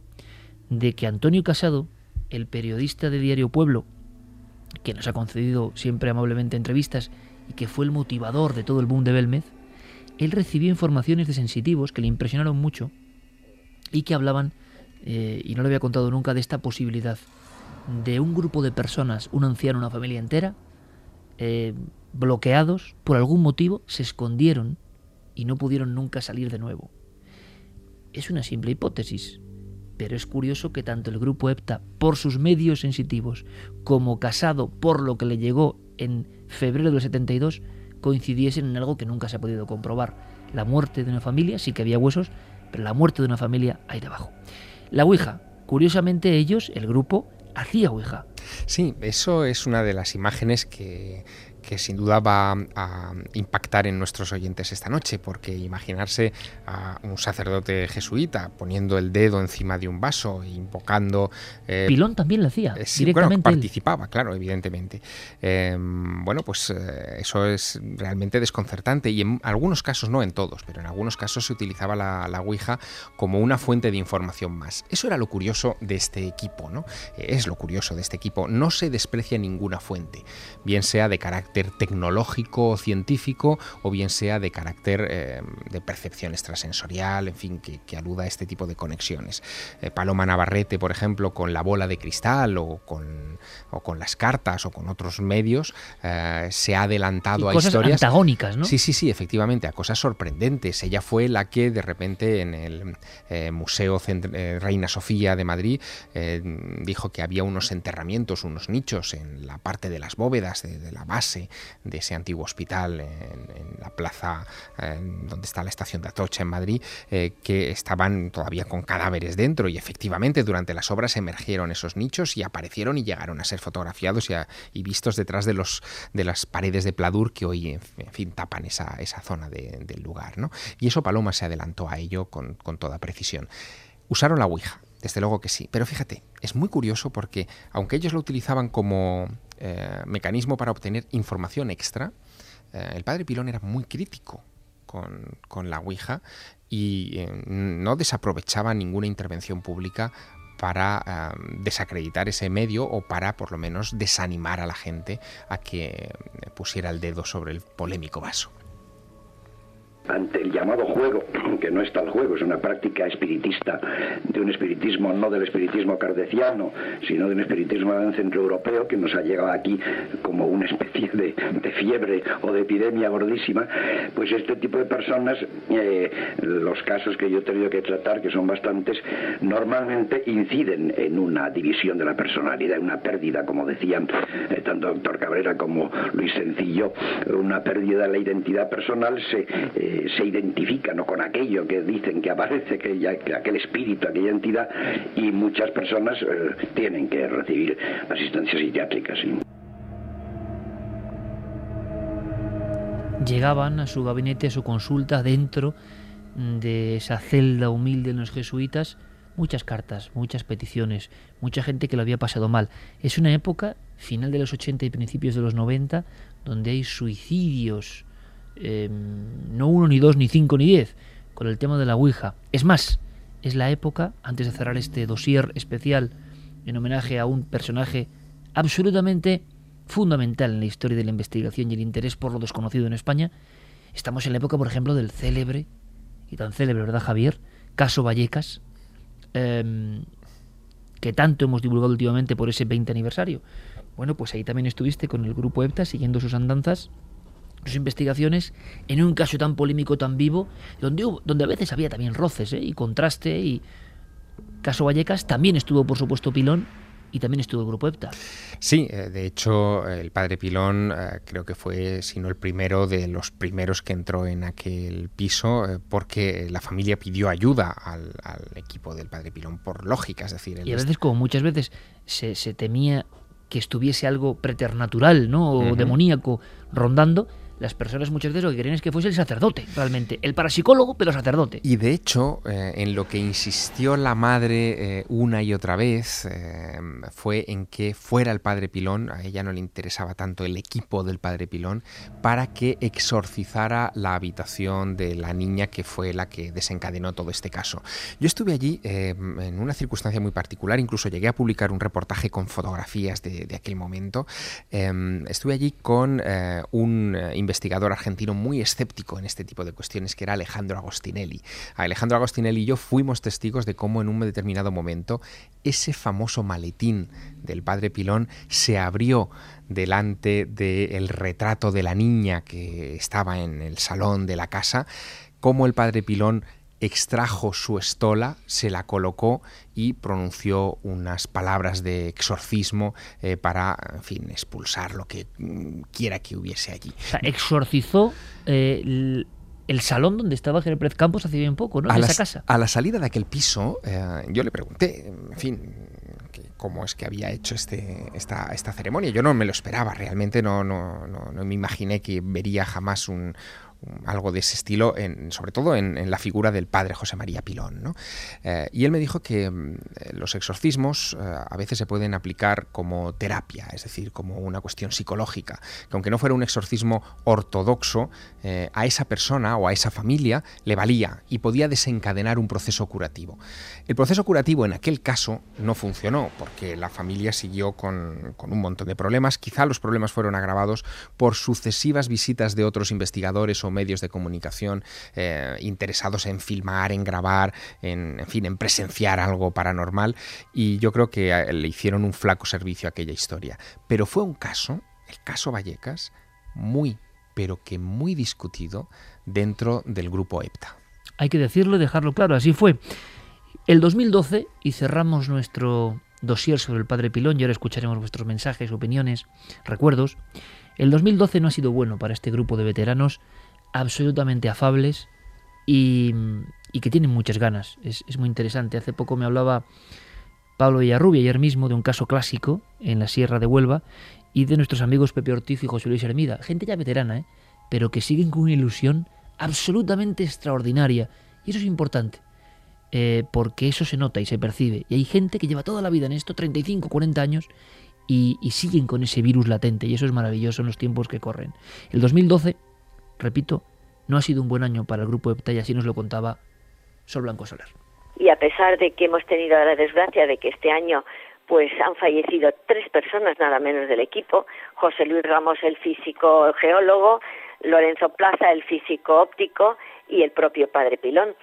de que Antonio Casado, el periodista de Diario Pueblo, que nos ha concedido siempre amablemente entrevistas y que fue el motivador de todo el boom de Belmez, él recibió informaciones de sensitivos que le impresionaron mucho y que hablaban, eh, y no le había contado nunca, de esta posibilidad de un grupo de personas, un anciano, una familia entera, eh, bloqueados, por algún motivo, se escondieron y no pudieron nunca salir de nuevo. Es una simple hipótesis, pero es curioso que tanto el grupo EPTA, por sus medios sensitivos, como Casado, por lo que le llegó en febrero del 72, coincidiesen en algo que nunca se ha podido comprobar. La muerte de una familia, sí que había huesos, pero la muerte de una familia ahí debajo. La Ouija, curiosamente ellos, el grupo, hacía Ouija. Sí, eso es una de las imágenes que, que sin duda va a impactar en nuestros oyentes esta noche, porque imaginarse a un sacerdote jesuita poniendo el dedo encima de un vaso, invocando... Eh, Pilón también lo hacía, directamente. participaba, claro, evidentemente. Em, bueno, pues eh, eso es realmente desconcertante y en algunos casos, no en todos, pero en algunos casos se utilizaba la, la Ouija como una fuente de información más. Eso era lo curioso de este equipo, ¿no? Es lo curioso de este equipo. No se desprecia ninguna fuente, bien sea de carácter tecnológico o científico, o bien sea de carácter eh, de percepción extrasensorial, en fin, que, aluda a este tipo de conexiones. Eh, Paloma Navarrete, por ejemplo, con la bola de cristal o con, o con las cartas o con otros medios, eh, se ha adelantado a cosas historias. antagónicas, ¿no? Sí, sí, sí, efectivamente, a cosas sorprendentes. Ella fue la que de repente en el Museo Reina Sofía de Madrid dijo que había unos enterramientos, unos nichos en la parte de las bóvedas de, la base de ese antiguo hospital en, la plaza donde está la estación de Atocha en Madrid, eh, que estaban todavía con cadáveres dentro y efectivamente durante las obras emergieron esos nichos y aparecieron y llegaron a ser fotografiados y, vistos detrás de, los, de las paredes de pladur que hoy en fin tapan esa, esa zona del lugar. ¿no? Y eso Paloma se adelantó a ello con, con toda precisión. Usaron la Ouija, desde luego que sí. Pero fíjate, es muy curioso porque aunque ellos lo utilizaban como eh, mecanismo para obtener información extra, eh, el padre Pilón era muy crítico con, la Ouija y eh, no desaprovechaba ninguna intervención pública para desacreditar ese medio o para por lo menos desanimar a la gente a que pusiera el dedo sobre el polémico vaso ante el llamado juego, que no es tal juego, es una práctica espiritista, de un espiritismo no del espiritismo cardeciano, sino de un espiritismo centroeuropeo que nos ha llegado aquí como una especie de, fiebre o de epidemia gordísima, pues este tipo de personas, eh, los casos que yo he tenido que tratar, que son bastantes, normalmente inciden en una división de la personalidad, una pérdida, como decían eh, tanto doctor Cabrera como Luis Sencillo, una pérdida de la identidad personal se... Eh, se identifican con aquello que dicen que aparece, aquel espíritu, aquella entidad, y muchas personas eh, tienen que recibir asistencia psiquiátrica. Llegaban a su gabinete, a su consulta, dentro de esa celda humilde en los jesuitas, muchas cartas, muchas peticiones, mucha gente que lo había pasado mal. Es una época, final de los 80 y principios de los 90, donde hay suicidios Em, no uno, ni dos, ni cinco, ni diez, con el tema de la Ouija. Es más, es la época, antes de cerrar este dossier especial en homenaje a un personaje absolutamente fundamental en la historia de la investigación y el interés por lo desconocido en España, estamos en la época, por ejemplo, del célebre, y tan célebre, ¿verdad, Javier? Caso Vallecas, em, que tanto hemos divulgado últimamente por ese 20 aniversario. Bueno, pues ahí también estuviste con el grupo EPTA siguiendo sus andanzas sus investigaciones en un caso tan polémico, tan vivo, donde, donde a veces había también roces ¿eh? y contraste. Y caso Vallecas también estuvo, por supuesto, Pilón y también estuvo el grupo EPTA. Sí, eh, de hecho, el padre Pilón eh, creo que fue, si no el primero, de los primeros que entró en aquel piso, porque la familia pidió ayuda al, equipo del padre Pilón, por lógica, es decir... Y a veces, como muchas veces se, temía que estuviese algo preternatural, ¿no? O demoníaco rondando, las personas muchas veces lo que querían es que fuese el sacerdote, realmente. El parapsicólogo, pero sacerdote. Y de hecho, eh, en lo que insistió la madre eh, una y otra vez eh, fue en que fuera el padre Pilón, a ella no le interesaba tanto el equipo del padre Pilón, para que exorcizara la habitación de la niña que fue la que desencadenó todo este caso. Yo estuve allí en una circunstancia muy particular, incluso llegué a publicar un reportaje con fotografías de, de aquel momento. estuve allí con un investigador argentino muy escéptico en este tipo de cuestiones, que era Alejandro Agostinelli. Alejandro Agostinelli y yo fuimos testigos de cómo en un determinado momento ese famoso maletín del padre Pilón se abrió delante del retrato de la niña que estaba en el salón de la casa, cómo el padre Pilón extrajo su estola, se la colocó y pronunció unas palabras de exorcismo eh, para, en fin, expulsar lo que mm, quiera que hubiese allí. O sea, exorcizó eh, el, salón donde estaba Jerez Campos hace bien poco, ¿no? A esa casa. A la salida de aquel piso, eh, yo le pregunté, en fin, cómo es que había hecho este, esta, esta ceremonia. Yo no me lo esperaba, realmente no, no, no, no me imaginé que vería jamás un, algo de ese estilo, sobre todo en, la figura del padre José María Pilón. Eh, y él me dijo que mm, los exorcismos eh, a veces se pueden aplicar como terapia, es decir, como una cuestión psicológica, que aunque no fuera un exorcismo ortodoxo, eh, a esa persona o a esa familia le valía y podía desencadenar un proceso curativo. El proceso curativo en aquel caso no funcionó, porque la familia siguió con, con un montón de problemas, quizá los problemas fueron agravados por sucesivas visitas de otros investigadores o medios de comunicación eh, interesados en filmar, en grabar, en, fin, en presenciar algo paranormal y yo creo que eh, le hicieron un flaco servicio a aquella historia. Pero fue un caso, el caso Vallecas, muy, pero que muy discutido dentro del grupo EPTA. Hay que decirlo y dejarlo claro, así fue. El 2012, y cerramos nuestro dossier sobre el Padre Pilón, y ahora escucharemos vuestros mensajes, opiniones, recuerdos. El 2012 no ha sido bueno para este grupo de veteranos absolutamente afables y, que tienen muchas ganas. Es, muy interesante. Hace poco me hablaba Pablo Villarrubia ayer mismo de un caso clásico en la Sierra de Huelva y de nuestros amigos Pepe Ortiz y José Luis Hermida. Gente ya veterana, ¿eh? pero que siguen con una ilusión absolutamente extraordinaria. Y eso es importante. Eh, porque eso se nota y se percibe. Y hay gente que lleva toda la vida en esto, 35, 40 años, y, y, siguen con ese virus latente. Y eso es maravilloso en los tiempos que corren. El 2012 repito, no ha sido un buen año para el grupo de y así nos lo contaba Sol Blanco Solar. Y a pesar de que hemos tenido la desgracia de que este año pues han fallecido tres personas nada menos del equipo, José Luis Ramos el físico geólogo, Lorenzo Plaza el físico óptico y el propio padre Pilón.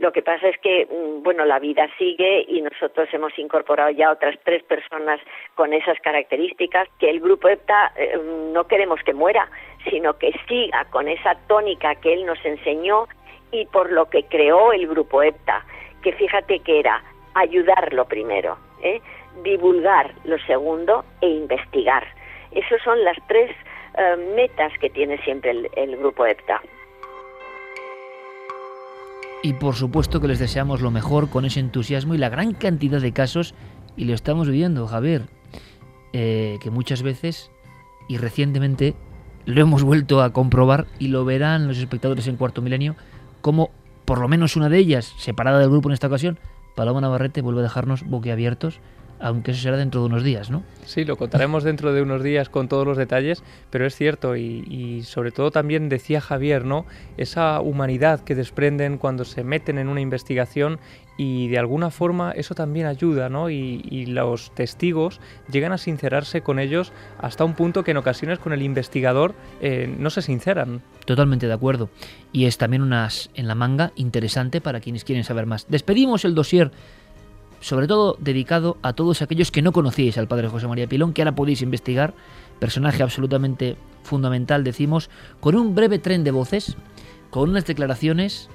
Lo que pasa es que, mm, bueno, la vida sigue y nosotros hemos incorporado ya otras tres personas con esas características que el grupo EPTA eh, no queremos que muera, sino que siga con esa tónica que él nos enseñó y por lo que creó el grupo EPTA, que fíjate que era ayudar lo primero, ¿eh? divulgar lo segundo e investigar. Esas son las tres eh, metas que tiene siempre el grupo EPTA. Y por supuesto que les deseamos lo mejor con ese entusiasmo y la gran cantidad de casos, y lo estamos viendo, Javier, eh, que muchas veces y recientemente lo hemos vuelto a comprobar y lo verán los espectadores en Cuarto Milenio, como por lo menos una de ellas, separada del grupo en esta ocasión, Paloma Navarrete vuelve a dejarnos boquiabiertos aunque eso será dentro de unos días, ¿no? Sí, lo contaremos dentro de unos días con todos los detalles, pero es cierto y, sobre todo también decía Javier, ¿no? Esa humanidad que desprenden cuando se meten en una investigación y de alguna forma eso también ayuda, ¿no? Y, los testigos llegan a sincerarse con ellos hasta un punto que en ocasiones con el investigador eh, no se sinceran. Totalmente de acuerdo. Y es también unas en la manga interesante para quienes quieren saber más. Despedimos el dossier sobre todo dedicado a todos aquellos que no conocíais al padre José María Pilón, que ahora podéis investigar, personaje absolutamente fundamental, decimos, con un breve tren de voces, con unas declaraciones,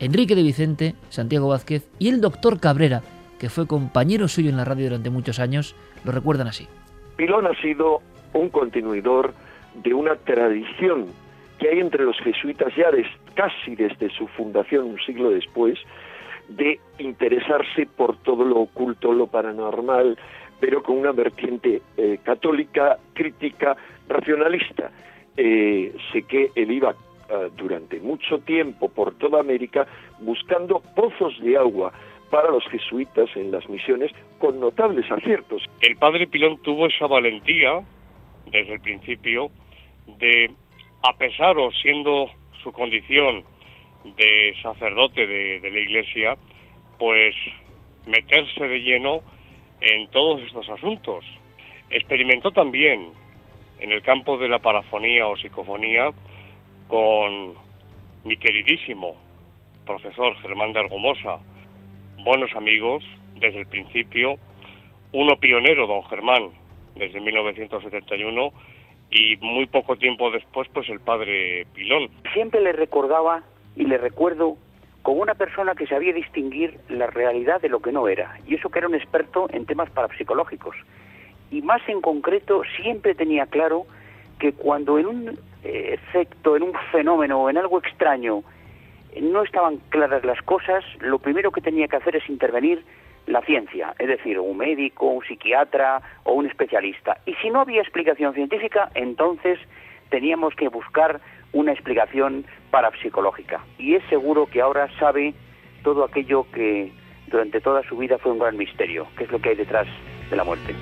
Enrique de Vicente, Santiago Vázquez y el doctor Cabrera, que fue compañero suyo en la radio durante muchos años, lo recuerdan así. Pilón ha sido un continuidor de una tradición que hay entre los jesuitas ya casi desde su fundación un siglo después, de interesarse por todo lo oculto, lo paranormal, pero con una vertiente eh, católica, crítica, racionalista. Eh, sé que él iba eh, durante mucho tiempo por toda América buscando pozos de agua para los jesuitas en las misiones con notables aciertos. El padre Pilón tuvo esa valentía desde el principio de, a pesar o siendo su condición de sacerdote de, la Iglesia, pues meterse de lleno en todos estos asuntos. Experimentó también en el campo de la parafonía o psicofonía con mi queridísimo profesor Germán de Argomosa, buenos amigos desde el principio, uno pionero, don Germán, desde 1971, y muy poco tiempo después, pues el padre Pilón. Siempre le recordaba y le recuerdo como una persona que sabía distinguir la realidad de lo que no era, y eso que era un experto en temas parapsicológicos. Y más en concreto, siempre tenía claro que cuando en un eh, efecto, en un fenómeno o en algo extraño no estaban claras las cosas, lo primero que tenía que hacer es intervenir la ciencia, es decir, un médico, un psiquiatra o un especialista. Y si no había explicación científica, entonces teníamos que buscar una explicación parapsicológica. Y es seguro que ahora sabe todo aquello que durante toda su vida fue un gran misterio, que es lo que hay detrás de la muerte.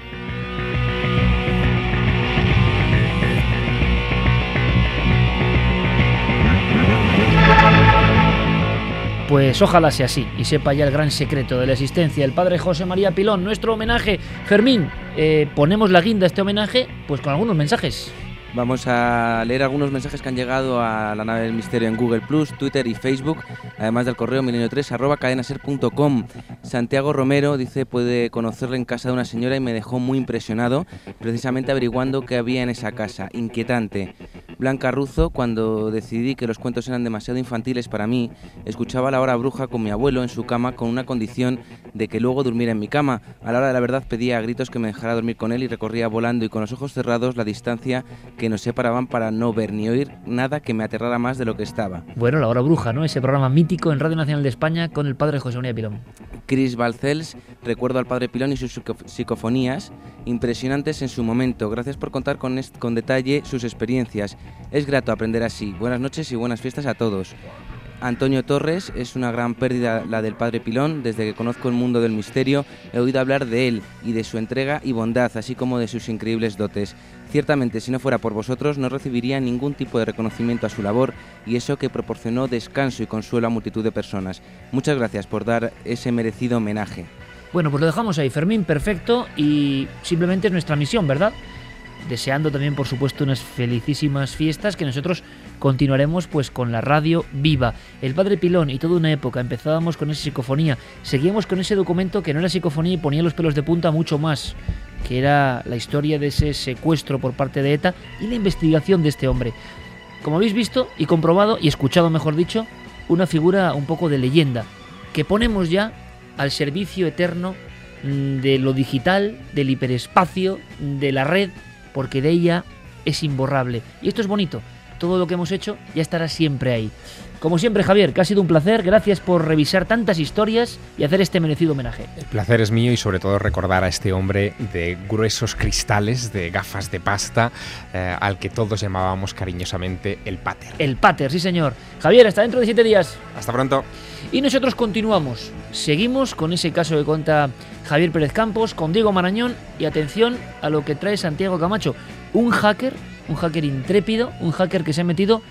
Pues ojalá sea así y sepa ya el gran secreto de la existencia del padre José María Pilón. Nuestro homenaje, Fermín, eh, ponemos la guinda a este homenaje pues con algunos mensajes. Vamos a leer algunos mensajes que han llegado a la nave del misterio en Google Plus, Twitter y Facebook, además del correo milenio3 arroba cadenaser.com. Santiago Romero dice puede conocerle en casa de una señora y me dejó muy impresionado, precisamente averiguando qué había en esa casa. Inquietante. Blanca Ruzo, cuando decidí que los cuentos eran demasiado infantiles para mí, escuchaba la hora bruja con mi abuelo en su cama con una condición de que luego durmiera en mi cama. A la hora de la verdad pedía a gritos que me dejara dormir con él y recorría volando y con los ojos cerrados la distancia que nos separaban para no ver ni oír nada que me aterrara más de lo que estaba. Bueno, La Hora Bruja, ¿no? Ese programa mítico en Radio Nacional de España con el padre José María Pilón. Chris Balcells, recuerdo al padre Pilón y sus psicofonías, impresionantes en su momento. Gracias por contar con, con detalle sus experiencias. Es grato aprender así. Buenas noches y buenas fiestas a todos. Antonio Torres es una gran pérdida la del padre Pilón. Desde que conozco el mundo del misterio he oído hablar de él y de su entrega y bondad, así como de sus increíbles dotes. Ciertamente, si no fuera por vosotros, no recibiría ningún tipo de reconocimiento a su labor y eso que proporcionó descanso y consuelo a multitud de personas. Muchas gracias por dar ese merecido homenaje. Bueno, pues lo dejamos ahí, Fermín, perfecto y simplemente es nuestra misión, ¿verdad? deseando también por supuesto unas felicísimas fiestas que nosotros continuaremos pues con la radio viva. El Padre Pilón y toda una época empezábamos con esa psicofonía, seguíamos con ese documento que no era psicofonía y ponía los pelos de punta mucho más, que era la historia de ese secuestro por parte de ETA y la investigación de este hombre. Como habéis visto y comprobado y escuchado mejor dicho, una figura un poco de leyenda que ponemos ya al servicio eterno mm, de lo digital, del hiperespacio, de la red porque de ella es imborrable. Y esto es bonito. Todo lo que hemos hecho ya estará siempre ahí. Como siempre, Javier, que ha sido un placer. Gracias por revisar tantas historias y hacer este merecido homenaje. El placer es mío y sobre todo recordar a este hombre de gruesos cristales, de gafas de pasta, eh, al que todos llamábamos cariñosamente el Pater. El Pater, sí señor. Javier, hasta dentro de siete días. Hasta pronto. Y nosotros continuamos. Seguimos con ese caso que cuenta Javier Pérez Campos, con Diego Marañón y atención a lo que trae Santiago Camacho. Un hacker, un hacker intrépido, un hacker que se ha metido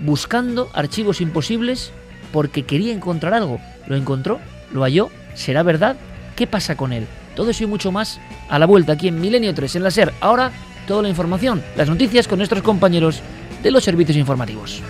buscando archivos imposibles porque quería encontrar algo. Lo encontró, lo halló, será verdad. ¿Qué pasa con él? Todo eso y mucho más a la vuelta aquí en Milenio 3 en la SER. Ahora toda la información, las noticias con nuestros compañeros de los servicios informativos.